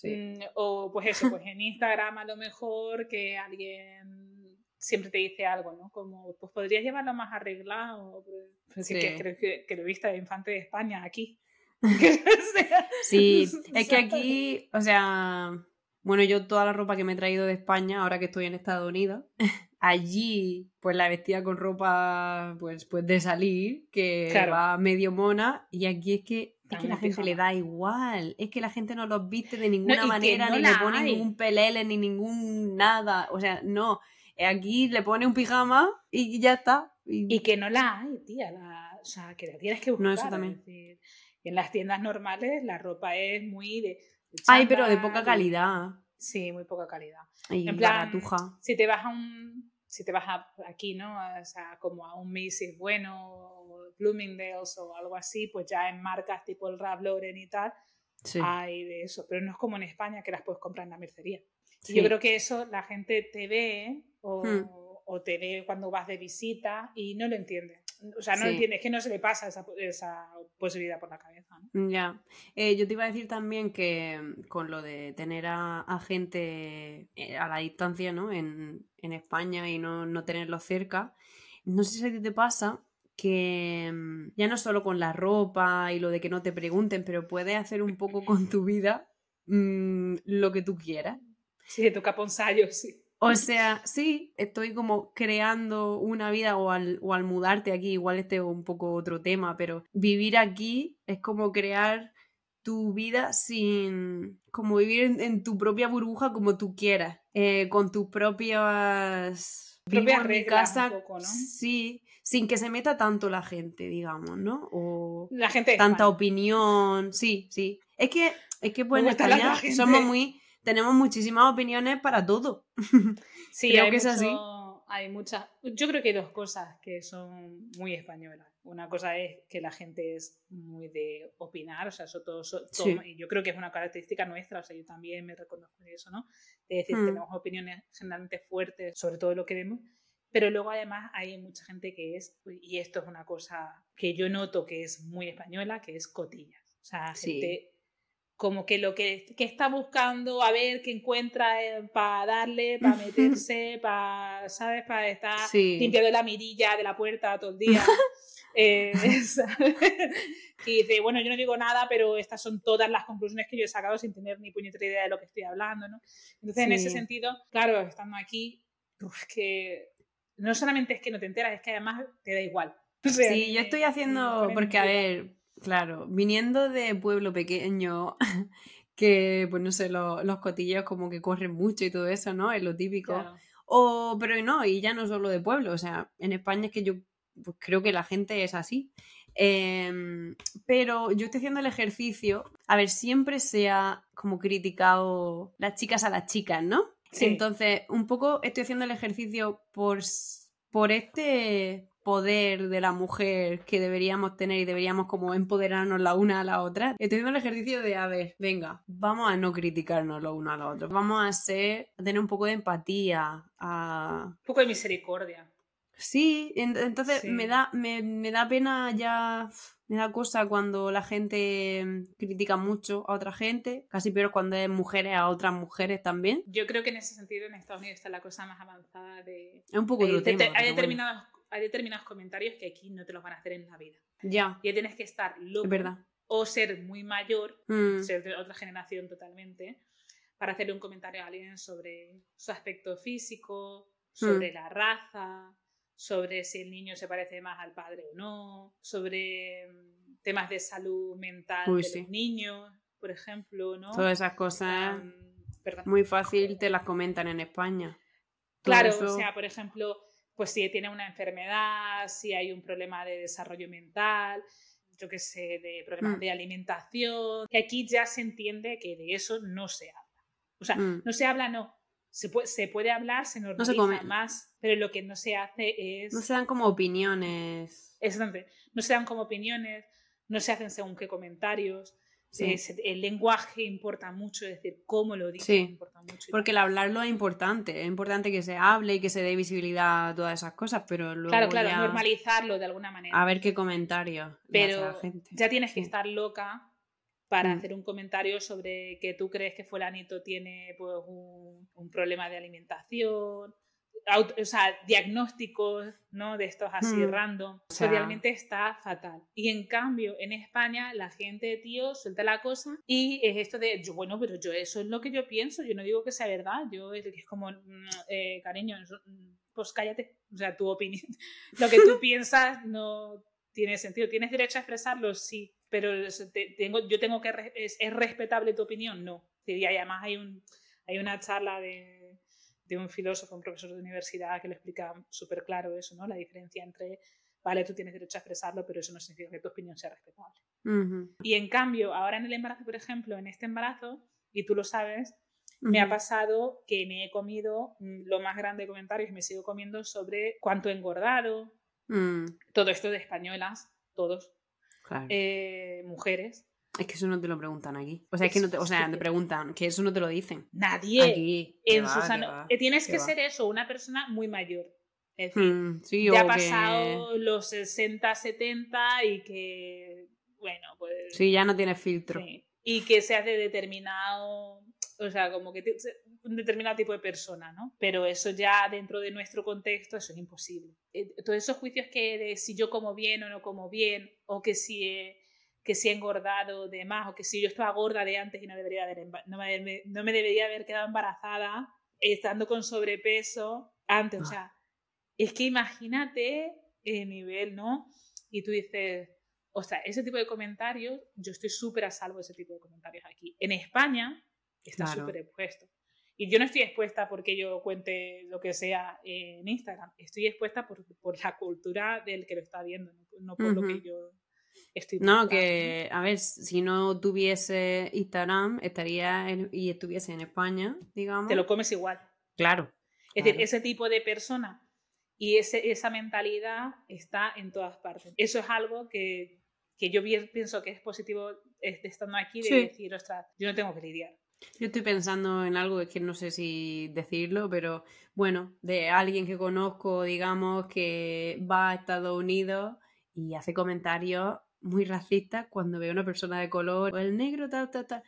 Sí. Mm, o pues eso, pues en Instagram a lo mejor que alguien siempre te dice algo, ¿no? Como, pues podrías llevarlo más arreglado. Pues, sí. que, que, lo viste de Infante de España aquí. sí, es que aquí, o sea, bueno, yo toda la ropa que me he traído de España, ahora que estoy en Estados Unidos, allí pues la vestía con ropa pues, pues de salir, que va medio mona, y aquí es que es que la gente le da igual, es que la gente no los viste de ninguna manera, ni le pone ningún pelele, ni ningún nada, o sea, no, aquí le pone un pijama y ya está. Y, que no la hay, tía, o sea, que la tienes que buscar. No, eso también. En las tiendas normales la ropa es muy de... Ay, pero de poca calidad. Sí, muy poca calidad. Y en plan, si te vas a un, si te vas aquí, ¿no? O sea, como a un Macy's bueno, Bloomingdale's o algo así, pues ya en marcas tipo el Ralph Lauren y tal, hay de eso. Pero no es como en España que las puedes comprar en la mercería. Yo creo que eso la gente te ve o, hmm. o, te ve cuando vas de visita y no lo entiende. O sea, no lo entiende, es que no se le pasa esa, esa posibilidad por la cabeza. Ya. Eh, yo te iba a decir también que mm, con lo de tener a, a gente eh, a la distancia, ¿no? En, en España y no, no tenerlo cerca, no sé si a ti te pasa, que mm, ya no solo con la ropa y lo de que no te pregunten, pero puedes hacer un poco con tu vida mm, lo que tú quieras. Sí, te toca ponsallo, sí. O sea, sí, estoy como creando una vida o al, o al mudarte aquí, igual este es un poco otro tema, pero vivir aquí es como crear tu vida sin, como vivir en, tu propia burbuja como tú quieras, eh, con tus propias... Propias reglas casa, un poco, ¿no? Sí, sin que se meta tanto la gente, digamos, ¿no? O la gente tanta opinión, sí, sí. Es que, es que pues en España somos muy, tenemos muchísimas opiniones para todo. Sí, creo que es así. Hay muchas, yo creo que hay dos cosas que son muy españolas. Una cosa es que la gente es muy de opinar, o sea, eso todo, y yo creo que es una característica nuestra, o sea, yo también me reconozco en eso, ¿no? Es decir, mm. tenemos opiniones generalmente fuertes sobre todo lo que vemos, pero luego además hay mucha gente que es, y esto es una cosa que yo noto que es muy española, que es cotillas. O sea, gente como que lo que, que, está buscando, a ver qué encuentra eh, para darle, para meterse, para, ¿sabes? Para estar limpiando la mirilla de la puerta todo el día. eh, y dice, bueno, yo no digo nada, pero estas son todas las conclusiones que yo he sacado sin tener ni puñetera idea de lo que estoy hablando, ¿no? Entonces, en ese sentido, claro, estando aquí, pues que no solamente es que no te enteras, es que además te da igual. sí, yo estoy haciendo, porque a ver, claro, viniendo de pueblo pequeño, que pues no sé, los cotilleos como que corren mucho y todo eso, ¿no? Es lo típico. O, pero no, y ya no solo de pueblo, o sea, en España es que yo pues, creo que la gente es así. Em, pero yo estoy haciendo el ejercicio, a ver, siempre se ha como criticado las chicas a las chicas, ¿no? Entonces, un poco estoy haciendo el ejercicio por, por este poder de la mujer que deberíamos tener y deberíamos como empoderarnos la una a la otra. Estoy haciendo el ejercicio de, a ver, venga, vamos a no criticarnos la una a la otra. Vamos a ser, a tener un poco de empatía, a... Un poco de misericordia. Sí, entonces Me, da, me, me da pena ya me da cosa cuando la gente critica mucho a otra gente, casi peor cuando es mujeres a otras mujeres también. Yo creo que en ese sentido en Estados Unidos está la cosa más avanzada de... Es un poco otro tema. Hay determinados, hay determinados comentarios que aquí no te los van a hacer en la vida. Ya. Y tienes que estar loco. verdad. O ser muy mayor, mm. ser de otra generación totalmente, para hacerle un comentario a alguien sobre su aspecto físico, sobre mm. la raza, sobre si el niño se parece más al padre o no, sobre mm, temas de salud mental de los niños, por ejemplo, ¿no? Todas esas cosas muy fácil te las comentan en España. claro, o sea, por ejemplo, pues si tiene una enfermedad, si hay un problema de desarrollo mental, yo qué sé, de problemas mm. de alimentación, que aquí ya se entiende que de eso no se habla. O sea, mm. no se habla, no, se puede, se puede hablar, se normaliza no más, pero lo que no se hace es... No se dan como opiniones. Exactamente, no se dan como opiniones, no se hacen según qué comentarios. El lenguaje importa mucho, es decir, cómo lo dices importa mucho. Porque el hablarlo es importante, es importante que se hable y que se dé visibilidad a todas esas cosas, pero luego Claro, claro, normalizarlo de alguna manera. A ver qué comentarios. Pero ya tienes que estar loca para mm. hacer un comentario sobre que tú crees que fulanito tiene pues, un, un, problema de alimentación o sea, diagnósticos, ¿no? De estos así Mm. random, O sea- realmente está fatal. Y en cambio, en España, la gente, tío, suelta la cosa y es esto de, yo, bueno, pero yo eso es lo que yo pienso, yo no digo que sea verdad, yo es como, mm, eh, cariño, mm, pues cállate, o sea, tu opinión, lo que tú piensas no tiene sentido, tienes derecho a expresarlo, sí, pero te- tengo, yo tengo que, es, ¿es respetable tu opinión? No. Y además hay, un, hay una charla de de un filósofo, un profesor de universidad que lo explica súper claro eso, ¿no? La diferencia entre, vale, tú tienes derecho a expresarlo, pero eso no significa que tu opinión sea respetable. Y en cambio, ahora en el embarazo, por ejemplo, en este embarazo, y tú lo sabes, me ha pasado que me he comido mm, lo más grande de comentarios, me sigo comiendo sobre cuánto he engordado, Mm, todo esto de españolas, todos, claro. eh, mujeres. Es que eso no te lo preguntan aquí. O sea, es que no te, o sea, te preguntan, que eso no te lo dicen. Nadie Aquí. que en va, su que sano- va, eh, Tienes que que va. ser eso, una persona muy mayor. Es decir, Mm, sí, ya ha que- pasado los 60, 70 y que, bueno, pues... Sí, ya no tienes filtro. sí. Y que seas de determinado, o sea, como que un determinado tipo de persona, ¿no? Pero eso ya dentro de nuestro contexto, eso es imposible. Eh, Todos esos juicios que de si yo como bien o no como bien, o que si que si he engordado de más, o que si yo estaba gorda de antes y no, debería haber, no, me, no me debería haber quedado embarazada estando con sobrepeso antes, o Ah. sea, es que imagínate el nivel, ¿no? Y tú dices, o sea, ese tipo de comentarios, yo estoy súper a salvo de ese tipo de comentarios aquí. En España está Claro. súper expuesto. Y yo no estoy expuesta porque yo cuente lo que sea en Instagram, estoy expuesta por, por la cultura del que lo está viendo, no, por lo que yo estoy No, que, a ver, si no tuviese Instagram estaría en- y estuviese en España, digamos. Te lo comes igual. Claro. Es Claro. decir, ese tipo de persona y ese, esa mentalidad está en todas partes. Eso es algo que, que yo bien pienso que es positivo eh, estando aquí, de Sí. decir, ostras, yo no tengo que lidiar. Yo estoy pensando en algo, es que no sé si decirlo, pero bueno, de alguien que conozco, digamos, que va a Estados Unidos y hace comentarios muy racistas cuando ve a una persona de color, o el negro, tal, tal, tal.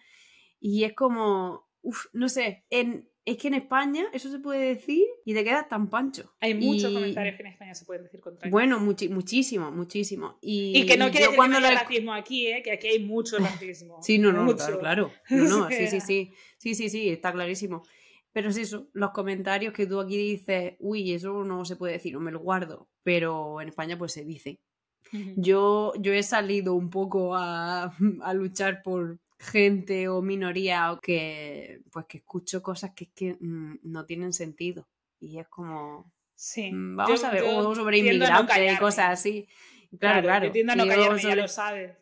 Y es como, uff, no sé, en, es que en España eso se puede decir y te quedas tan pancho. Hay muchos Y- comentarios que en España se pueden decir contra Bueno, muchi- muchísimo, muchísimo. Y, Y que no quiere decir cuando que no lo racismo aquí, ¿eh? que aquí hay mucho racismo. Sí, no, no, mucho. claro, claro. No, no, sí, sí, sí. Sí, sí, sí, está clarísimo. Pero es eso, los comentarios que tú aquí dices, uy, eso no se puede decir, o me lo guardo. Pero en España pues se dice. Yo, yo he salido un poco a, a luchar por gente o minoría o que pues que escucho cosas que es que mm, no tienen sentido. Y es como, Sí. mm, vamos Yo- a ver, o sobre no inmigrantes y cosas así. Claro, claro. A no callarme, ya sobre- lo sabes.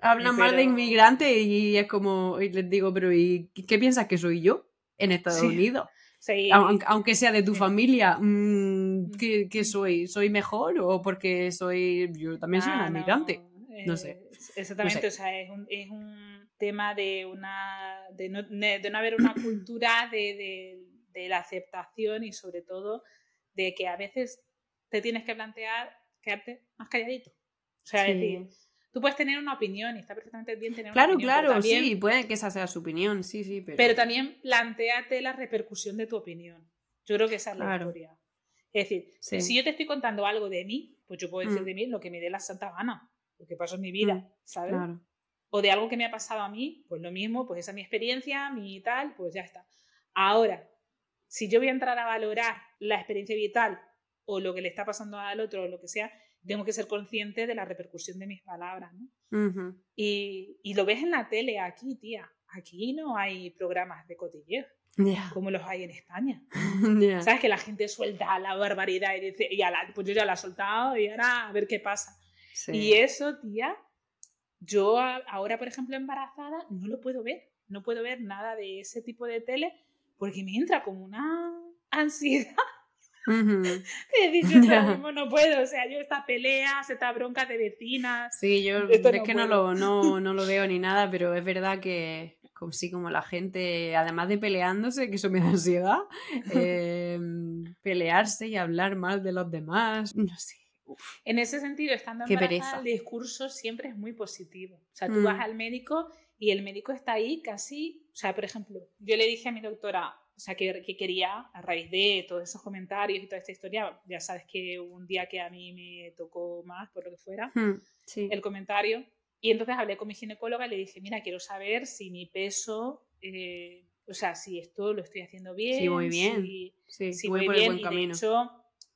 hablan mal de Pero- inmigrantes y es como, y les digo, pero ¿y qué piensas que soy yo en Estados Sí. Unidos? Sí. Aunque, aunque sea de tu familia, mm, ¿qué, qué soy? ¿Soy mejor o porque soy, yo también soy una Ah, no, inmigrante? No sé. eh, Exactamente, No o sea, es un, es un tema de una de no, de no haber una cultura de, de- de la aceptación y sobre todo de que a veces te tienes que plantear quedarte más calladito. O sea, es decir, tú puedes tener una opinión y está perfectamente bien tener Claro, una opinión. claro, también- sí, puede que esa sea su opinión, sí, sí, pero... Pero también planteate la repercusión de tu opinión. Yo creo que esa es la Claro. historia. Es decir, Sí. si yo te estoy contando algo de mí, pues yo puedo decir Mm. de mí lo que me dé la santa gana, lo que pasó en mi vida, Mm, ¿sabes? Claro. O de algo que me ha pasado a mí, pues lo mismo, pues esa es mi experiencia, mi tal, pues ya está. Ahora, si yo voy a entrar a valorar la experiencia vital o lo que le está pasando al otro o lo que sea, tengo que ser consciente de la repercusión de mis palabras, ¿no? Ujú. Y, y lo ves en la tele aquí, tía. Aquí no hay programas de cotilleo Ya, como los hay en España. ya. ¿Sabes? Que la gente suelta la barbaridad y dice, y ala, pues yo ya la he soltado y ahora a ver qué pasa. Sí. Y eso, tía, yo a- ahora, por ejemplo, embarazada, no lo puedo ver. No puedo ver nada de ese tipo de tele porque me entra como una ansiedad. Ujú. De decir, yo mismo no puedo. O sea, yo esta peleas, esta bronca de vecinas. Sí, yo es no que no lo, no, no lo veo ni nada, pero es verdad que como, sí, como la gente, además de peleándose, que eso me da ansiedad, eh, pelearse y hablar mal de los demás, no sé. uf. En ese sentido, estando Qué embarazada, pereza. el discurso siempre es muy positivo. O sea, tú Mm. vas al médico y el médico está ahí casi, o sea, por ejemplo, yo le dije a mi doctora, o sea, que, que, quería, a raíz de todos esos comentarios y toda esta historia, ya sabes que un día que a mí me tocó más, por lo que fuera, hmm, sí. el comentario, y entonces hablé con mi ginecóloga y le dije, mira, quiero saber si mi peso, eh, o sea, si esto lo estoy haciendo bien. Sí, muy bien. Si, Sí, si voy voy por el bien. buen y camino. de hecho,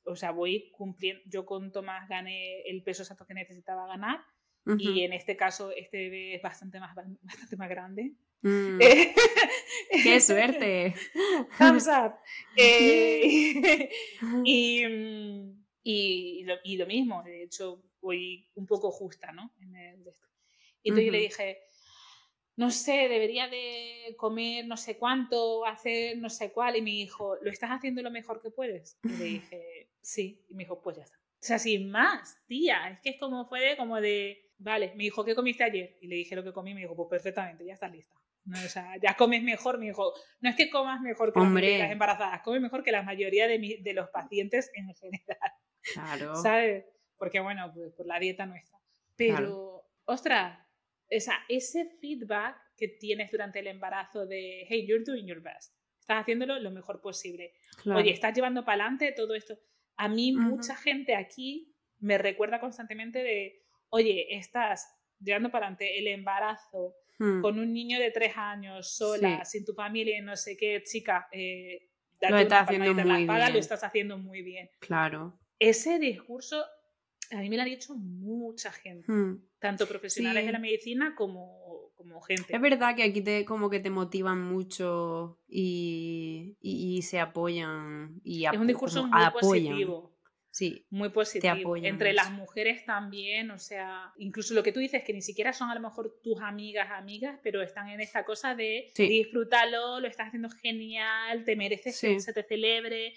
o sea, voy cumpliendo, yo con Tomás gané el peso exacto que necesitaba ganar. Ujú. Y en este caso, este bebé es bastante más, bastante más grande. Mm, Eh, ¡Qué suerte! Thumbs up. Eh, y, y, lo, y lo mismo, de hecho, voy un poco justa, ¿no? En el. Y entonces yo le dije, no sé, debería de comer no sé cuánto, hacer no sé cuál. Y me dijo, ¿lo estás haciendo lo mejor que puedes? Y le dije, sí. Y me dijo, pues ya está. O sea, sin más, tía. Es que es como fue de, como de, vale, me dijo, ¿qué comiste ayer? Y le dije lo que comí y me dijo, pues perfectamente, ya estás lista. No, o sea, ya comes mejor, me dijo, no es que comas mejor que Hombre. las embarazadas, comes mejor que la mayoría de, mi- de los pacientes en general. Claro. ¿sabes? Porque bueno, pues por la dieta nuestra. Pero, ostras, o sea, ese feedback que tienes durante el embarazo de, hey, you're doing your best, estás haciéndolo lo mejor posible. claro. Oye, estás llevando para adelante todo esto. A mí Ujú. mucha gente aquí me recuerda constantemente de, oye, estás llevando para adelante el embarazo Mm, con un niño de tres años, sola, Sí. sin tu familia, y no sé qué, chica, eh, date Lo estás haciendo en la muy espalda, bien. lo estás haciendo muy bien Claro. ese discurso a mí me lo ha dicho mucha gente, Mm. tanto profesionales Sí. de la medicina como, como gente. Es verdad que aquí te como que te motivan mucho y, y, y se apoyan y Es un discurso muy apoyan. positivo, Sí, muy positivo. Entre las mujeres también, o sea, incluso lo que tú dices, que ni siquiera son a lo mejor tus amigas, amigas, pero están en esta cosa de Sí. disfrútalo, lo estás haciendo genial, te mereces Sí. que se te celebre.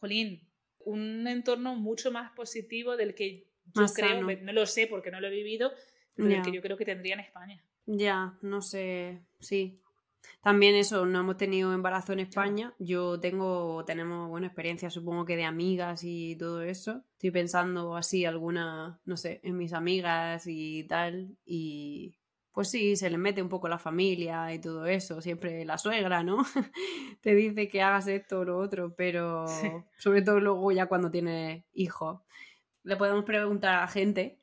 Jolín, un entorno mucho más positivo del que yo Más creo, sano. no lo sé porque no lo he vivido, pero del que yo creo que tendría en España. ya, no sé, sí. También eso, no hemos tenido embarazo en España. Yo tengo, tenemos buena experiencia, supongo que de amigas y todo eso. Estoy pensando así alguna, no sé, en mis amigas y tal. Y pues sí, se les mete un poco la familia y todo eso. Siempre la suegra, ¿no? Te dice que hagas esto o lo otro, pero Sí. sobre todo luego ya cuando tienes hijos. Le podemos preguntar a la gente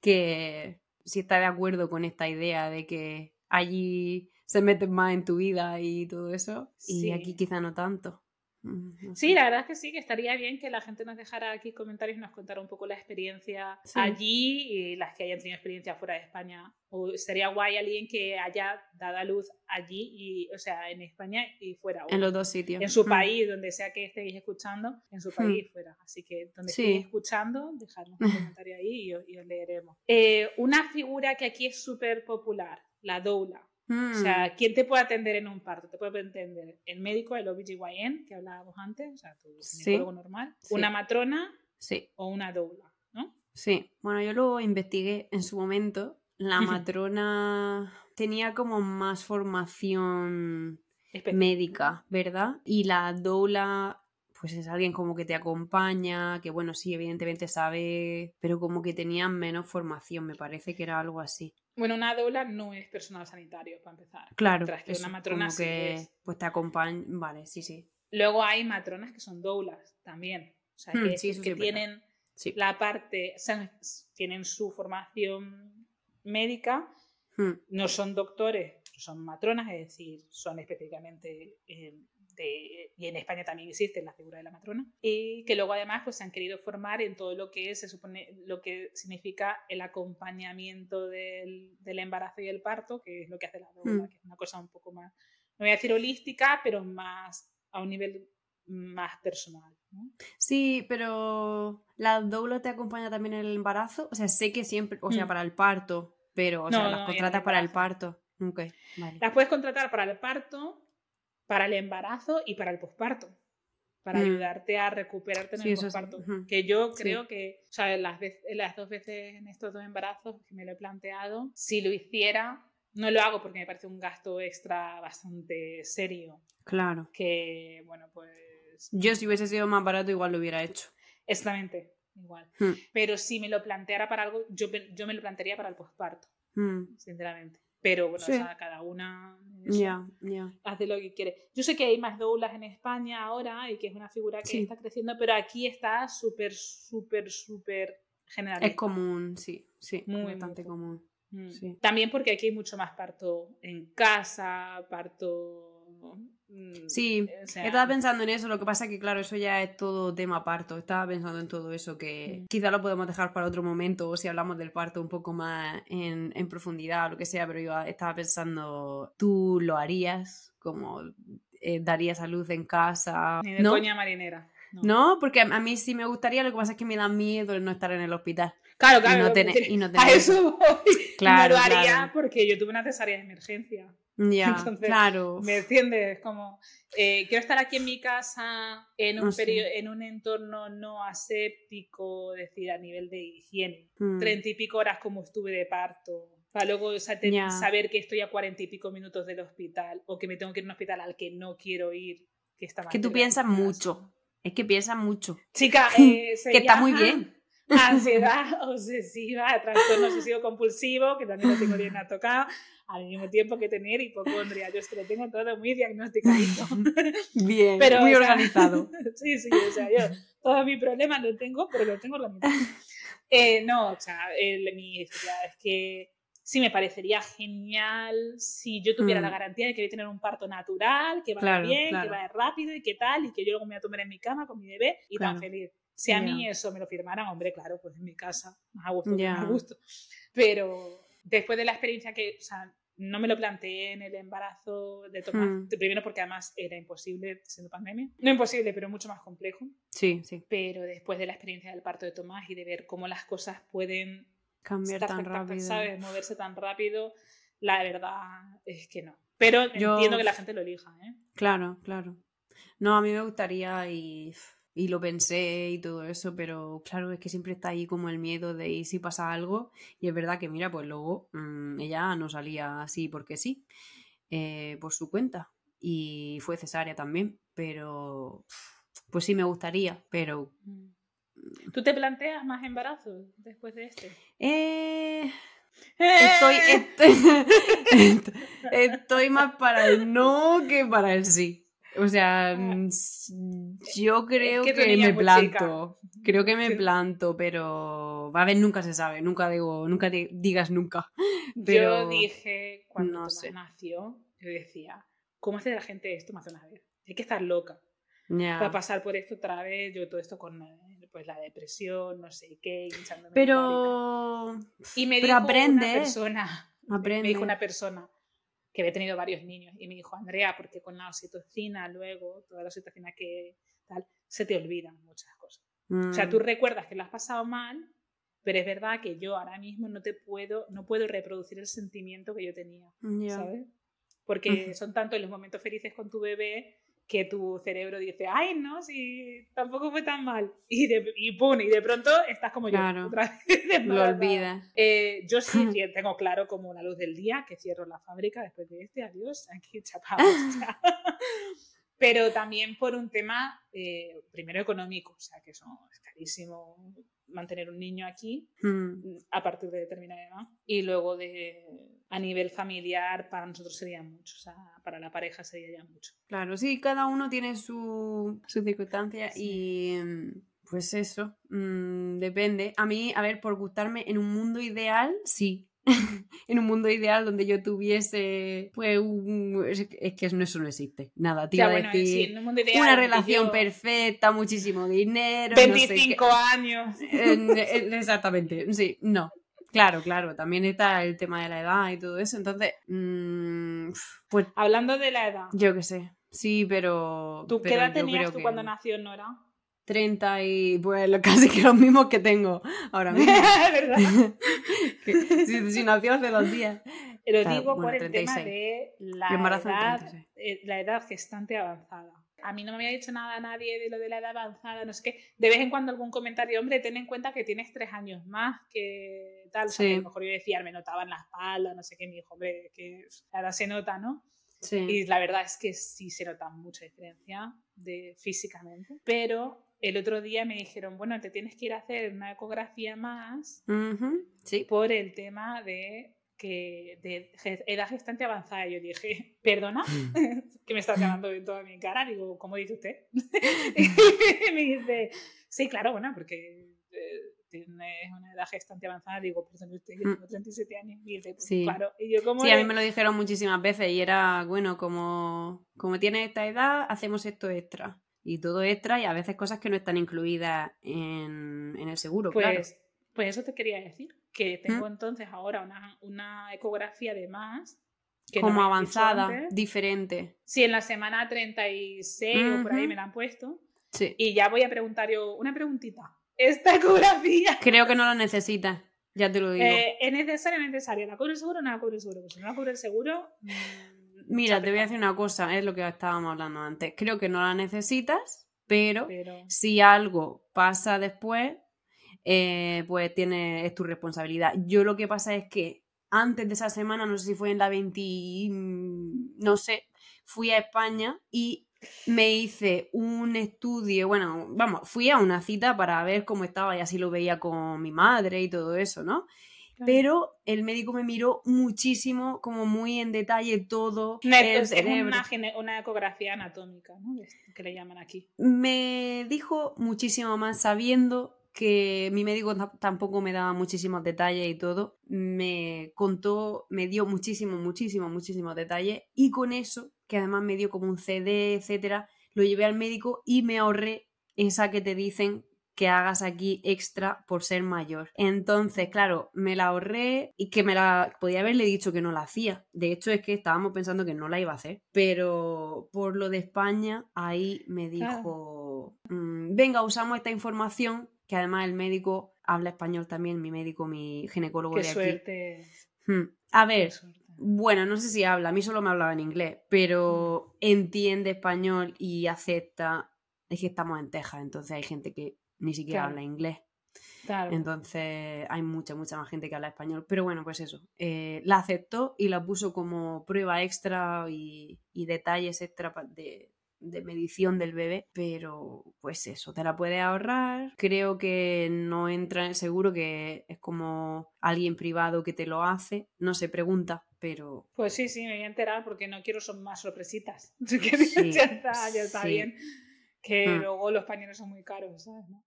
que si está de acuerdo con esta idea de que allí se meten más en tu vida y todo eso, y Sí. aquí quizá no tanto. Mm, Sí, la verdad es que sí, que estaría bien que la gente nos dejara aquí comentarios y nos contara un poco la experiencia Sí. allí y las que hayan tenido experiencia fuera de España. O sería guay alguien que haya dado a luz allí, y, o sea, en España y fuera. o En los dos sitios. en su Mm. país, donde sea que estéis escuchando, en su país y fuera. Así que donde Sí. estéis escuchando, dejadnos un comentario ahí y, os- y os leeremos. Eh, una figura que aquí es súper popular, la doula. Mm. O sea, ¿quién te puede atender en un parto? Te puede atender el médico, el OBGYN, que hablábamos antes, o sea, tu Sí. ginecólogo normal, Sí. una matrona sí, o una doula, ¿no? sí. Bueno, yo lo investigué en su momento. La matrona tenía como más formación médica, ¿verdad? Y la doula, pues es alguien como que te acompaña, que bueno, sí, evidentemente sabe, pero como que tenía menos formación, me parece que era algo así. Bueno, una doula no es personal sanitario, para empezar. Claro, Mientras que eso, una matrona como sí que es. pues te acompaña, vale, sí, sí. Luego hay matronas que son doulas también. O sea, Hmm, que, sí, que tienen Sí. la parte, o sea, tienen su formación médica, Hmm, no son doctores, son matronas, es decir, son específicamente eh, de, y en España también existe la figura de la matrona, y que luego además pues se han querido formar en todo lo que se supone, lo que significa el acompañamiento del, del embarazo y el parto, que es lo que hace la doula, Mm. que es una cosa un poco más, no voy a decir holística, pero más a un nivel más personal. ¿no? Sí, pero la doula te acompaña también en el embarazo. O sea, sé que siempre, o sea, Mm. para el parto, pero, o No, sea, no, las el contratas para el parto. Ok, vale. Las puedes contratar para el parto, para el embarazo y para el posparto. Para Mm. ayudarte a recuperarte en Sí, el eso sí, posparto. ujú. Que yo Sí. creo que, o sea, las, vez- las dos veces en estos dos embarazos que me lo he planteado, si lo hiciera, no lo hago porque me parece un gasto extra bastante serio. Claro. Que, bueno, pues. Yo si hubiese sido más barato igual lo hubiera hecho. Exactamente, igual. Hmm, Pero si me lo planteara para algo, yo, yo me lo plantearía para el posparto, hmm. sinceramente. Pero bueno, Sí. o sea, cada una Ya, ya. hace lo que quiere. Yo sé que hay más doulas en España ahora y que es una figura que Sí. está creciendo, pero aquí está súper, súper, súper generalizada. Es común, sí, sí, Muy, muy bastante común. Mm. sí. También porque aquí hay mucho más parto en casa, parto... mm, Sí, o sea, Estaba pensando en eso, lo que pasa es que, claro, eso ya es todo tema parto. Estaba pensando en todo eso, que Mm. quizá lo podemos dejar para otro momento, o si hablamos del parto un poco más en, en profundidad o lo que sea, pero yo estaba pensando, ¿tú lo harías? Como eh, darías a luz en casa? Ni de ¿No? coña marinera. No. No, porque a mí sí me gustaría, lo que pasa es que me da miedo no estar en el hospital. Claro, claro. y no tener- y no a eso voy. Claro, no lo haría claro. porque yo tuve una cesárea de emergencia. Ya, Entonces, claro. ¿Me entiendes? Como, eh, quiero estar aquí en mi casa en un, No sé. perio- en un entorno no aséptico, es decir, a nivel de higiene. Mm. Treinta y pico horas como estuve de parto. Para luego o sea, Ya. saber que estoy a cuarenta y pico minutos del hospital o que me tengo que ir a un hospital al que no quiero ir. Que, está que tú piensas mucho. Es que piensas mucho. Chica, eh, se Que está muy bien. Ansiedad obsesiva, trastorno obsesivo compulsivo, que también lo tengo bien tocado, al mismo tiempo que tener hipocondria. Yo es que lo tengo todo muy diagnosticadito. Bien, Pero, muy o sea, organizado. sí, sí, o sea, yo todos mis problemas los tengo, pero los tengo organizados. Eh, no, o sea, el- mi es que sí me parecería genial si yo tuviera Mm. la garantía de que voy a tener un parto natural, que va Claro, bien, que va rápido y que tal, y que yo luego me voy a tomar en mi cama con mi bebé y tan feliz. Si a mí eso me lo firmaran, hombre, claro, pues en mi casa, más a gusto, Ya. más a gusto. Pero después de la experiencia que, o sea, no me lo planteé en el embarazo de Tomás, Mm. primero porque además era imposible siendo pandemia. No imposible, pero mucho más complejo. Sí, sí. Pero después de la experiencia del parto de Tomás y de ver cómo las cosas pueden Cambiar tan rápido. ¿sabes? moverse tan rápido, la verdad es que no. Pero Yo- entiendo que la gente lo elija, ¿eh? Claro, claro. No, a mí me gustaría y, y lo pensé y todo eso, pero claro, es que siempre está ahí como el miedo de y si pasa algo. Y es verdad que, mira, pues luego mm, ella no salía así porque sí, eh, por su cuenta. Y fue cesárea también, pero pues sí me gustaría, pero... ¿Tú te planteas más embarazos después de este? Eh, estoy, estoy, estoy más para el no que para el sí. O sea, mm, s- yo creo que tu que, niña me es planto. Creo que me Sí. planto, pero a ver, nunca se sabe. Nunca digo, nunca di- digas nunca. Pero Yo dije, cuando no sé. nació, yo decía, ¿cómo hace la gente esto más de una vez? Hay que estar loca ya. para pasar por esto otra vez. Yo todo esto con pues, la depresión, no sé qué. Pero Y me pero dijo aprende, una persona, me aprende. dijo una persona que había tenido varios niños y me dijo, Andrea, porque con la oxitocina luego, toda la oxitocina que tal, se te olvidan muchas cosas. O sea, Mm, tú recuerdas que lo has pasado mal, pero es verdad que yo ahora mismo no te puedo, no puedo reproducir el sentimiento que yo tenía. ¿sabes? Porque son tantos los momentos felices con tu bebé que tu cerebro dice, ay, no, si tampoco fue tan mal. Y, de, y pum, y de pronto estás como Claro. yo, otra vez Lo olvidas. Eh, yo sí tengo claro como la luz del día que cierro la fábrica después de este, adiós, aquí chapamos. Pero también por un tema, eh, primero económico, o sea que eso es carísimo mantener un niño aquí Mm, a partir de determinada edad. Y luego de, a nivel familiar para nosotros sería mucho, o sea, para la pareja sería ya mucho. Claro, sí, cada uno tiene su, su circunstancia Sí. y mm, pues eso, mm, depende. A mí, a ver, por gustarme en un mundo ideal, sí. en un mundo ideal donde yo tuviese, pues, un- es que eso no, existe. Nada, te O sea, iba a bueno, sí, en un mundo ideal, una relación yo- perfecta, muchísimo dinero, no sé qué. 25 años. En- en- exactamente, sí, no. Claro, claro, también está el tema de la edad y todo eso, entonces, mm, pues Hablando de la edad, yo qué sé, sí, pero... ¿tú qué pero edad tenías tú que cuando nació Nora? 30 y pues casi que los mismos que tengo ahora mismo. ¿Verdad? Que- si, si nació hace dos días. Lo Claro, digo bueno, por el tema 36. de la edad, 36. eh, la edad gestante avanzada. A mí no me había dicho nada nadie de lo de la edad avanzada, no sé qué. De vez en cuando algún comentario, hombre, ten en cuenta que tienes tres años más que tal. O sea, Sí. a lo mejor yo decía, me notaba en la espalda, no sé qué. Me dijo, hombre, que edad se nota, ¿no? Sí. Y la verdad es que sí se nota mucha diferencia de, físicamente. Pero el otro día me dijeron, bueno, te tienes que ir a hacer una ecografía más Ujú, Sí. por el tema de que de edad gestante avanzada. Yo dije, perdona, que me estás llamando de toda mi cara. Digo, ¿cómo dice usted? y me dice, sí, claro, bueno, porque eh, tienes una edad gestante avanzada. Digo, perdón, usted, yo tengo 37 años. Y dice, pues, Sí. claro. Y yo, como Sí, a mí me lo dijeron muchísimas veces y era, bueno, como, como tienes esta edad, hacemos esto extra. Y todo extra y a veces cosas que no están incluidas en, en el seguro, Pues, claro. pues eso te quería decir, que tengo entonces ahora una, una ecografía de más. que Como avanzada, diferente. Sí, en la semana 36 o por ahí me la han puesto. Sí. Y ya voy a preguntar yo una preguntita. ¿Esta ecografía Creo que no lo necesitas, ya te lo digo. eh, es necesaria es necesaria? ¿La cubre el seguro o no la cubre el seguro? Pues si no la cubre el seguro... mm, Mira, te voy a decir una cosa, es lo que estábamos hablando antes. Creo que no la necesitas, pero Pero... si algo pasa después, eh, pues tiene, es tu responsabilidad. Yo lo que pasa es que antes de esa semana, no sé si fue en la 20, mm, no sé, fui a España y me hice un estudio, bueno, vamos, fui a una cita para ver cómo estaba y así lo veía con mi madre y todo eso, ¿no? Pero el médico me miró muchísimo, como muy en detalle todo. Una- el cerebro. una, ecografía anatómica, ¿no? Que le llaman aquí. Me dijo muchísimo más sabiendo que mi médico ta- tampoco me daba muchísimos detalles y todo. Me contó, me dio muchísimo, muchísimo, muchísimos detalles y con eso, que además me dio como un CD, etcétera, lo llevé al médico y me ahorré esa que te dicen que hagas aquí extra por ser mayor. Entonces, claro, me la ahorré y que me la podía haberle dicho que no la hacía. De hecho, es que estábamos pensando que no la iba a hacer. Pero por lo de España, ahí me dijo, "Mm, venga, usamos esta información, que además el médico habla español también, mi médico, mi ginecólogo Qué de aquí. suerte. Hmm. A ver, suerte. bueno, no sé si habla, a mí solo me hablaba en inglés, pero entiende español y acepta. Es que estamos en Texas, entonces hay gente que ni siquiera Claro. habla inglés. Claro. Entonces hay mucha, mucha más gente que habla español. Pero bueno, pues eso. eh, la aceptó y la puso como prueba extra y, y detalles extra de, de medición del bebé. Pero pues eso, te la puedes ahorrar. Creo que no entra en seguro, que es como alguien privado que te lo hace. No se pregunta, pero Pues sí, sí, me voy a enterar porque no quiero son más sorpresitas. Sí, ya está, ya está sí. bien. Que Mm. luego los pañales son muy caros, ¿sabes? no?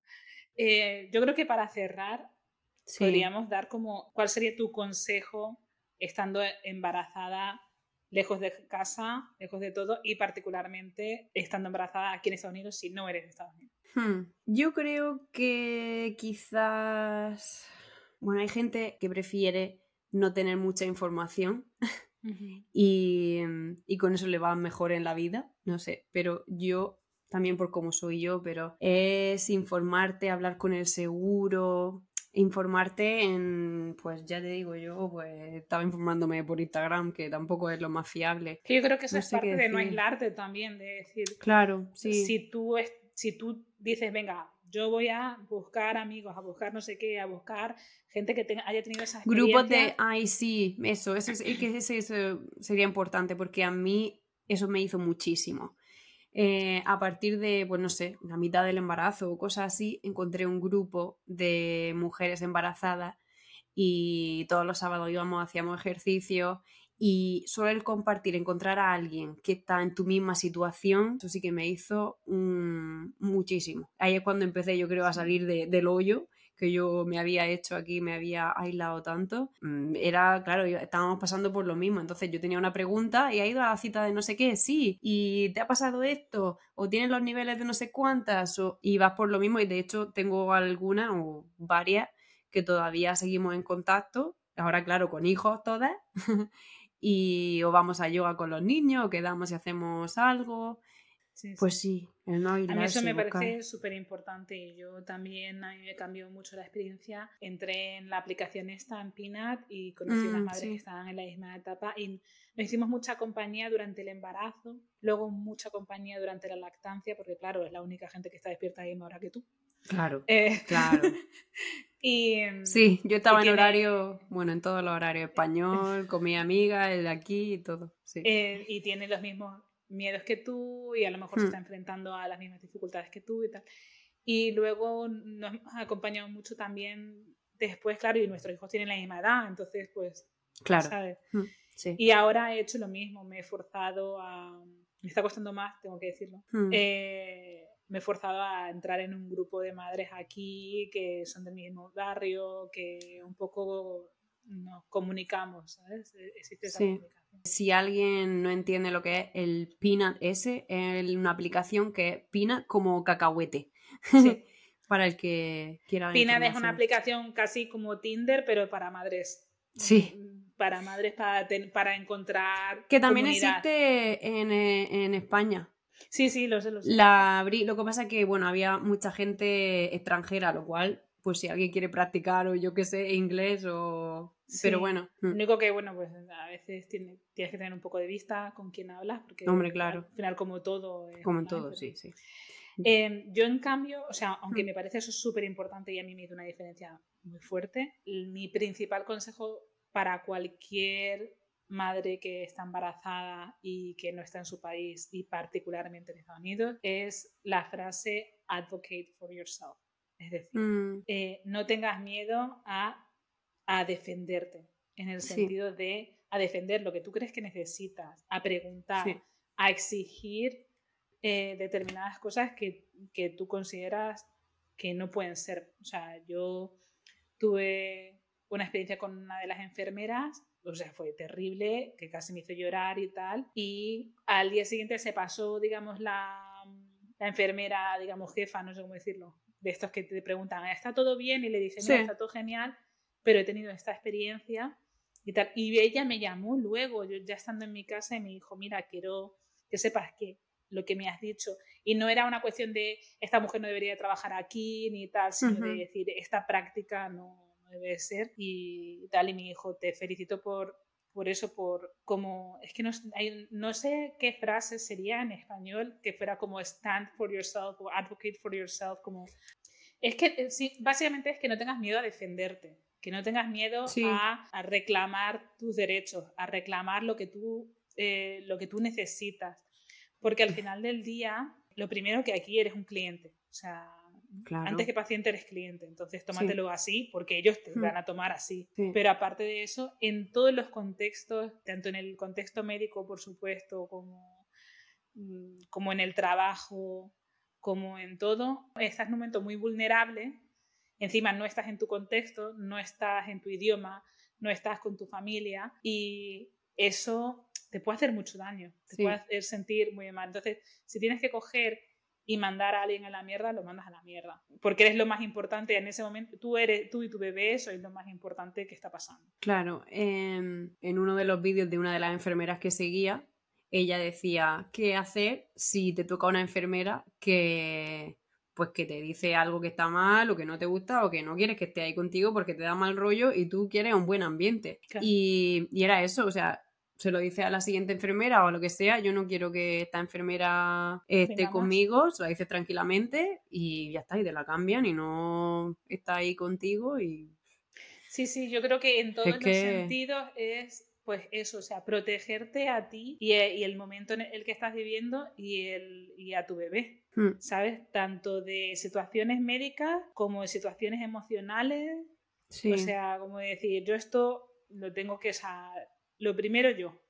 Eh, yo creo que para cerrar sí. podríamos dar como cuál sería tu consejo estando embarazada lejos de casa, lejos de todo y particularmente estando embarazada aquí en Estados Unidos si no eres de Estados Unidos. Hmm, Yo creo que quizás... Bueno, hay gente que prefiere no tener mucha información y, y con eso le va mejor en la vida, no sé, pero yo, también por cómo soy yo, pero es informarte, hablar con el seguro, informarte en, pues ya te digo yo, pues estaba informándome por Instagram, que tampoco es lo más fiable. Que yo creo que eso No es parte de no aislarte también, de decir, Claro, sí. si, tú es- si tú dices, venga, yo voy a buscar amigos, a buscar no sé qué, a buscar gente que tenga- haya tenido esas Grupos de, ay, sí, eso, eso, es- que ese- eso sería importante porque a mí eso me hizo muchísimo. Eh, a partir de, pues no sé, la mitad del embarazo o cosas así, encontré un grupo de mujeres embarazadas y todos los sábados íbamos, hacíamos ejercicio y solo el compartir, encontrar a alguien que está en tu misma situación, eso sí que me hizo un- muchísimo. Ahí es cuando empecé, yo creo, a salir de- del hoyo que yo me había hecho aquí, me había aislado tanto. Mm, Era, claro, estábamos pasando por lo mismo. Entonces yo tenía una pregunta y ha ido a la cita de no sé qué, sí, y te ha pasado esto, o tienes los niveles de no sé cuántas, o, y vas por lo mismo. Y de hecho tengo algunas o varias que todavía seguimos en contacto. Ahora, claro, con hijos todas. y o vamos a yoga con los niños, o quedamos y hacemos algo. Sí. Pues sí, el no A mí eso me buscar- parece súper importante yo también, a mí me cambió mucho la experiencia. Entré en la aplicación esta en Pinat y conocí a unas Mm, madres sí. que estaban en la misma etapa y nos hicimos mucha compañía durante el embarazo, luego mucha compañía durante la lactancia, porque claro, es la única gente que está despierta a la misma hora que tú. Claro, Eh, claro. y Sí, yo estaba en tiene- horario, bueno, en todos los horarios, español, con mi amiga, el de aquí y todo. Sí. eh, y tiene los mismos miedos que tú y a lo mejor se Hmm. está enfrentando a las mismas dificultades que tú y tal. Y luego nos ha acompañado mucho también después, claro, y nuestros hijos tienen la misma edad, entonces pues Claro. ¿sabes? Mm, Sí. Y ahora he hecho lo mismo, me he forzado a... Me está costando más, tengo que decirlo. Mm. Eh, me he forzado a entrar en un grupo de madres aquí que son del mismo barrio, que un poco nos comunicamos, ¿sabes? E-, Existe esa Sí. comunicación. Si alguien no entiende lo que es el Peanut S, es una aplicación que es Peanut como cacahuete. Sí. Para el que quiera. Pinad es una aplicación casi como Tinder, pero para madres. Sí. Para madres, para, ten- para encontrar. Que también comunidad. existe en, eh, en España. Sí, sí, lo sé, lo sé. La abrí, lo que pasa es que, bueno, había mucha gente extranjera, lo cual, pues si alguien quiere practicar o yo qué sé, inglés o... Pero Sí. bueno, Lo mm, único que, bueno, pues a veces tiene- tienes que tener un poco de vista con quién hablas, porque Hombre, claro. al final, como todo. es como en todo, pero- sí, sí. Eh, yo, en cambio, o sea, aunque Mm. me parece eso súper importante y a mí me hizo una diferencia muy fuerte, mi principal consejo para cualquier madre que está embarazada y que no está en su país y particularmente en Estados Unidos es la frase advocate for yourself. Es decir, Mm, eh, no tengas miedo a, a defenderte, en el Sí. sentido de a defender lo que tú crees que necesitas, a preguntar, Sí. a exigir eh, determinadas cosas que, que tú consideras que no pueden ser. O sea, yo tuve una experiencia con una de las enfermeras, o sea, fue terrible, que casi me hizo llorar y tal, y al día siguiente se pasó, digamos, la, la enfermera, digamos, jefa, no sé cómo decirlo, de estos que te preguntan, ¿está todo bien? Y le dicen, no, Sí. está todo genial, pero he tenido esta experiencia y tal. Y ella me llamó luego, yo ya estando en mi casa, y me dijo, mira, quiero que sepas que lo que me has dicho, y no era una cuestión de esta mujer no debería trabajar aquí ni tal, sino Ujú. de decir, esta práctica no, no debe ser y tal, y mi hijo, te felicito por, por eso, por como, es que no, hay- no sé qué frase sería en español que fuera como stand for yourself o advocate for yourself, como... Es que eh, básicamente es que no tengas miedo a defenderte, que no tengas miedo Sí. a, a reclamar tus derechos, a reclamar lo que tú, eh, lo que tú necesitas. Porque al final del día, lo primero que aquí eres un cliente. O sea, Claro. antes que paciente eres cliente. Entonces, Sí. tómatelo así porque ellos te Mm. van a tomar así. Sí. Pero aparte de eso, en todos los contextos, tanto en el contexto médico, por supuesto, como, mm, como en el trabajo, como en todo, estás en un momento muy vulnerable. Encima no estás en tu contexto, no estás en tu idioma, no estás con tu familia y eso te puede hacer mucho daño, te Sí. puede hacer sentir muy mal. Entonces, si tienes que coger y mandar a alguien a la mierda, lo mandas a la mierda. Porque eres lo más importante en ese momento. Tú, eres, tú y tu bebé sois lo más importante que está pasando. Claro, en, en uno de los vídeos de una de las enfermeras que seguía, ella decía, ¿qué hacer si te toca una enfermera que pues que te dice algo que está mal o que no te gusta o que no quieres que esté ahí contigo porque te da mal rollo y tú quieres un buen ambiente? Claro. Y, y era eso, o sea, se lo dice a la siguiente enfermera o a lo que sea, yo no quiero que esta enfermera esté Venga más. conmigo, se lo dice tranquilamente y ya está, y te la cambian y no está ahí contigo y Sí, sí, yo creo que en todos Es los que- sentidos es pues eso, o sea, protegerte a ti y, eh, y el momento en el que estás viviendo y, el, y a tu bebé, hmm, ¿sabes? Tanto de situaciones médicas como de situaciones emocionales, sí. o sea, como decir, yo esto lo tengo que, sea, lo primero yo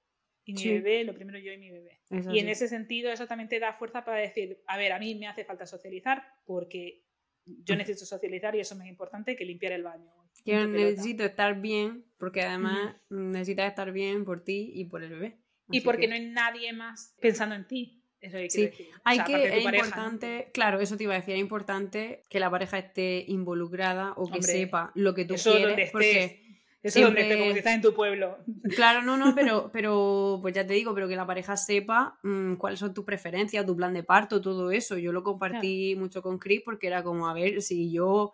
y mi Sí. bebé, lo primero yo y mi bebé. Y en ese sentido eso también te da fuerza para decir, a ver, a mí me hace falta socializar porque yo necesito socializar y eso es más importante que limpiar el baño. Yo pelota. necesito estar bien, porque además necesitas estar bien por ti y por el bebé. Y porque que no hay nadie más pensando en ti. Es lo que Sí. O hay sea, que, es pareja, ¿no? importante, claro, eso te iba a decir, es importante que la pareja esté involucrada o que Hombre, sepa lo que tú Eso quieres. donde estés. porque, Eso donde estés, siempre- como si estás en tu pueblo. claro, no, no, pero, pero, pues ya te digo, pero que la pareja sepa mm, cuáles son tus preferencias, tu plan de parto, todo eso. Yo lo compartí mucho con Chris porque era como, a ver, si yo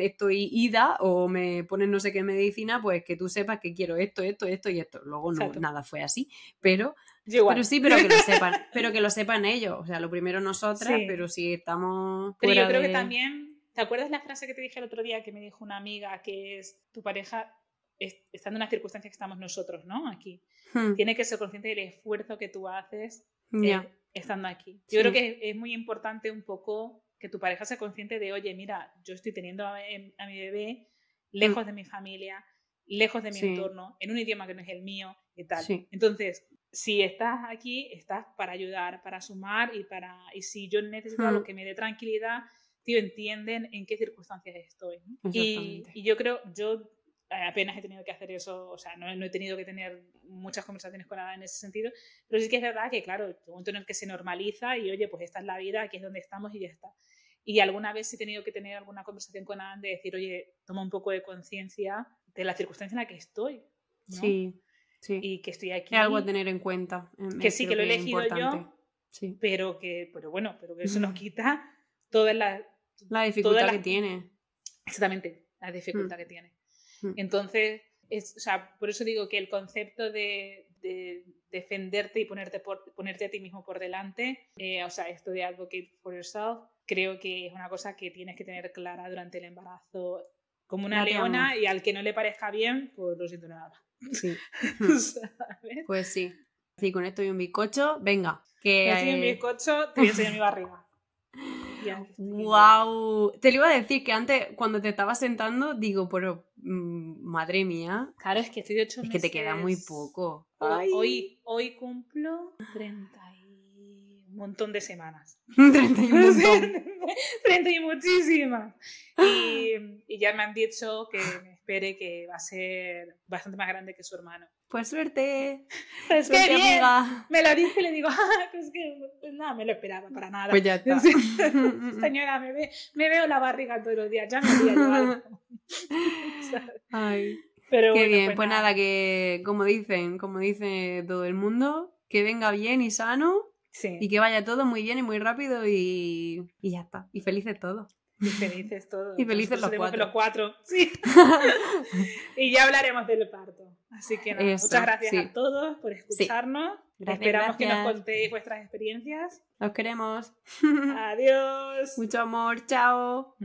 estoy ida o me ponen no sé qué medicina, pues que tú sepas que quiero esto, esto, esto y esto. Luego no, Exacto. nada fue así, pero. Pero sí, pero que lo sepan, pero que lo sepan ellos. O sea, lo primero nosotras, Sí. pero si estamos. Pero yo creo que también, ¿te acuerdas la frase que te dije el otro día que me dijo una amiga que es tu pareja es- estando en las circunstancias que estamos nosotros, ¿no? Aquí. Hmm, Tiene que ser consciente del esfuerzo que tú haces eh, estando aquí. Sí. Yo creo que es muy importante un poco que tu pareja sea consciente de, oye, mira, yo estoy teniendo a, em- a mi bebé lejos de mi familia lejos de mi entorno, en un idioma que no es el mío y tal. Entonces, si estás aquí, estás para ayudar, para sumar y para y si yo necesito algo mm. que me dé tranquilidad, tío, entienden en qué circunstancias estoy. Y, y, yo creo, yo apenas he tenido que hacer eso, o sea, no, no, he tenido que tener muchas conversaciones con nada en ese sentido, pero sí que es verdad que, claro, un momento en el que se normaliza y, oye, pues esta es la vida, aquí es donde estamos y ya está. Y alguna vez he tenido que tener alguna conversación con Adam de decir, oye, toma un poco de conciencia de la circunstancia en la que estoy. Sí, sí. Y que estoy aquí. Es algo a tener en cuenta. Em, que sí, que lo he elegido yo, sí. pero que, pero bueno, pero que eso nos quita toda la... La dificultad que tiene. Exactamente, la dificultad mm. que tiene. Mm. Entonces, es, o sea, por eso digo que el concepto de, defenderte y ponerte, por, ponerte a ti mismo por delante, eh, o sea, esto de advocate for yourself, creo que es una cosa que tienes que tener clara durante el embarazo como una leona y al que no le parezca bien, pues lo siento nada. Sí. pues sí. Sí, con esto y un bizcocho, venga. Que, con un bizcocho, te voy a enseñar mi barriga. ¡Wow! Te lo iba a decir que antes, cuando te estaba sentando, digo, pero mm, madre mía. Claro, es que estoy de ocho Es que te queda muy poco. Hoy, hoy cumplo 30 montón de semanas. 31 30 y muchísimas. Y, y, ya me han dicho que me espere que va a ser bastante más grande que su hermano. Pues suerte. Pues suerte, amiga. Me lo dice y le digo, ah, pues que pues nada, me lo esperaba para nada. Pues ya está. Señora, me, ve, me, veo la barriga todos los días, ya me voy a Ay. Pero Qué bien, pues, pues nada, que como dicen, como dice todo el mundo, que venga bien y sano y que vaya todo muy bien y muy rápido y, y ya está. Y felices todos. Y felices todos. Y felices los cuatro. los cuatro. Sí. y ya hablaremos del parto. Así que muchas gracias a todos por escucharnos. Esperamos que nos contéis vuestras experiencias. Los queremos. Adiós. Mucho amor. Chao.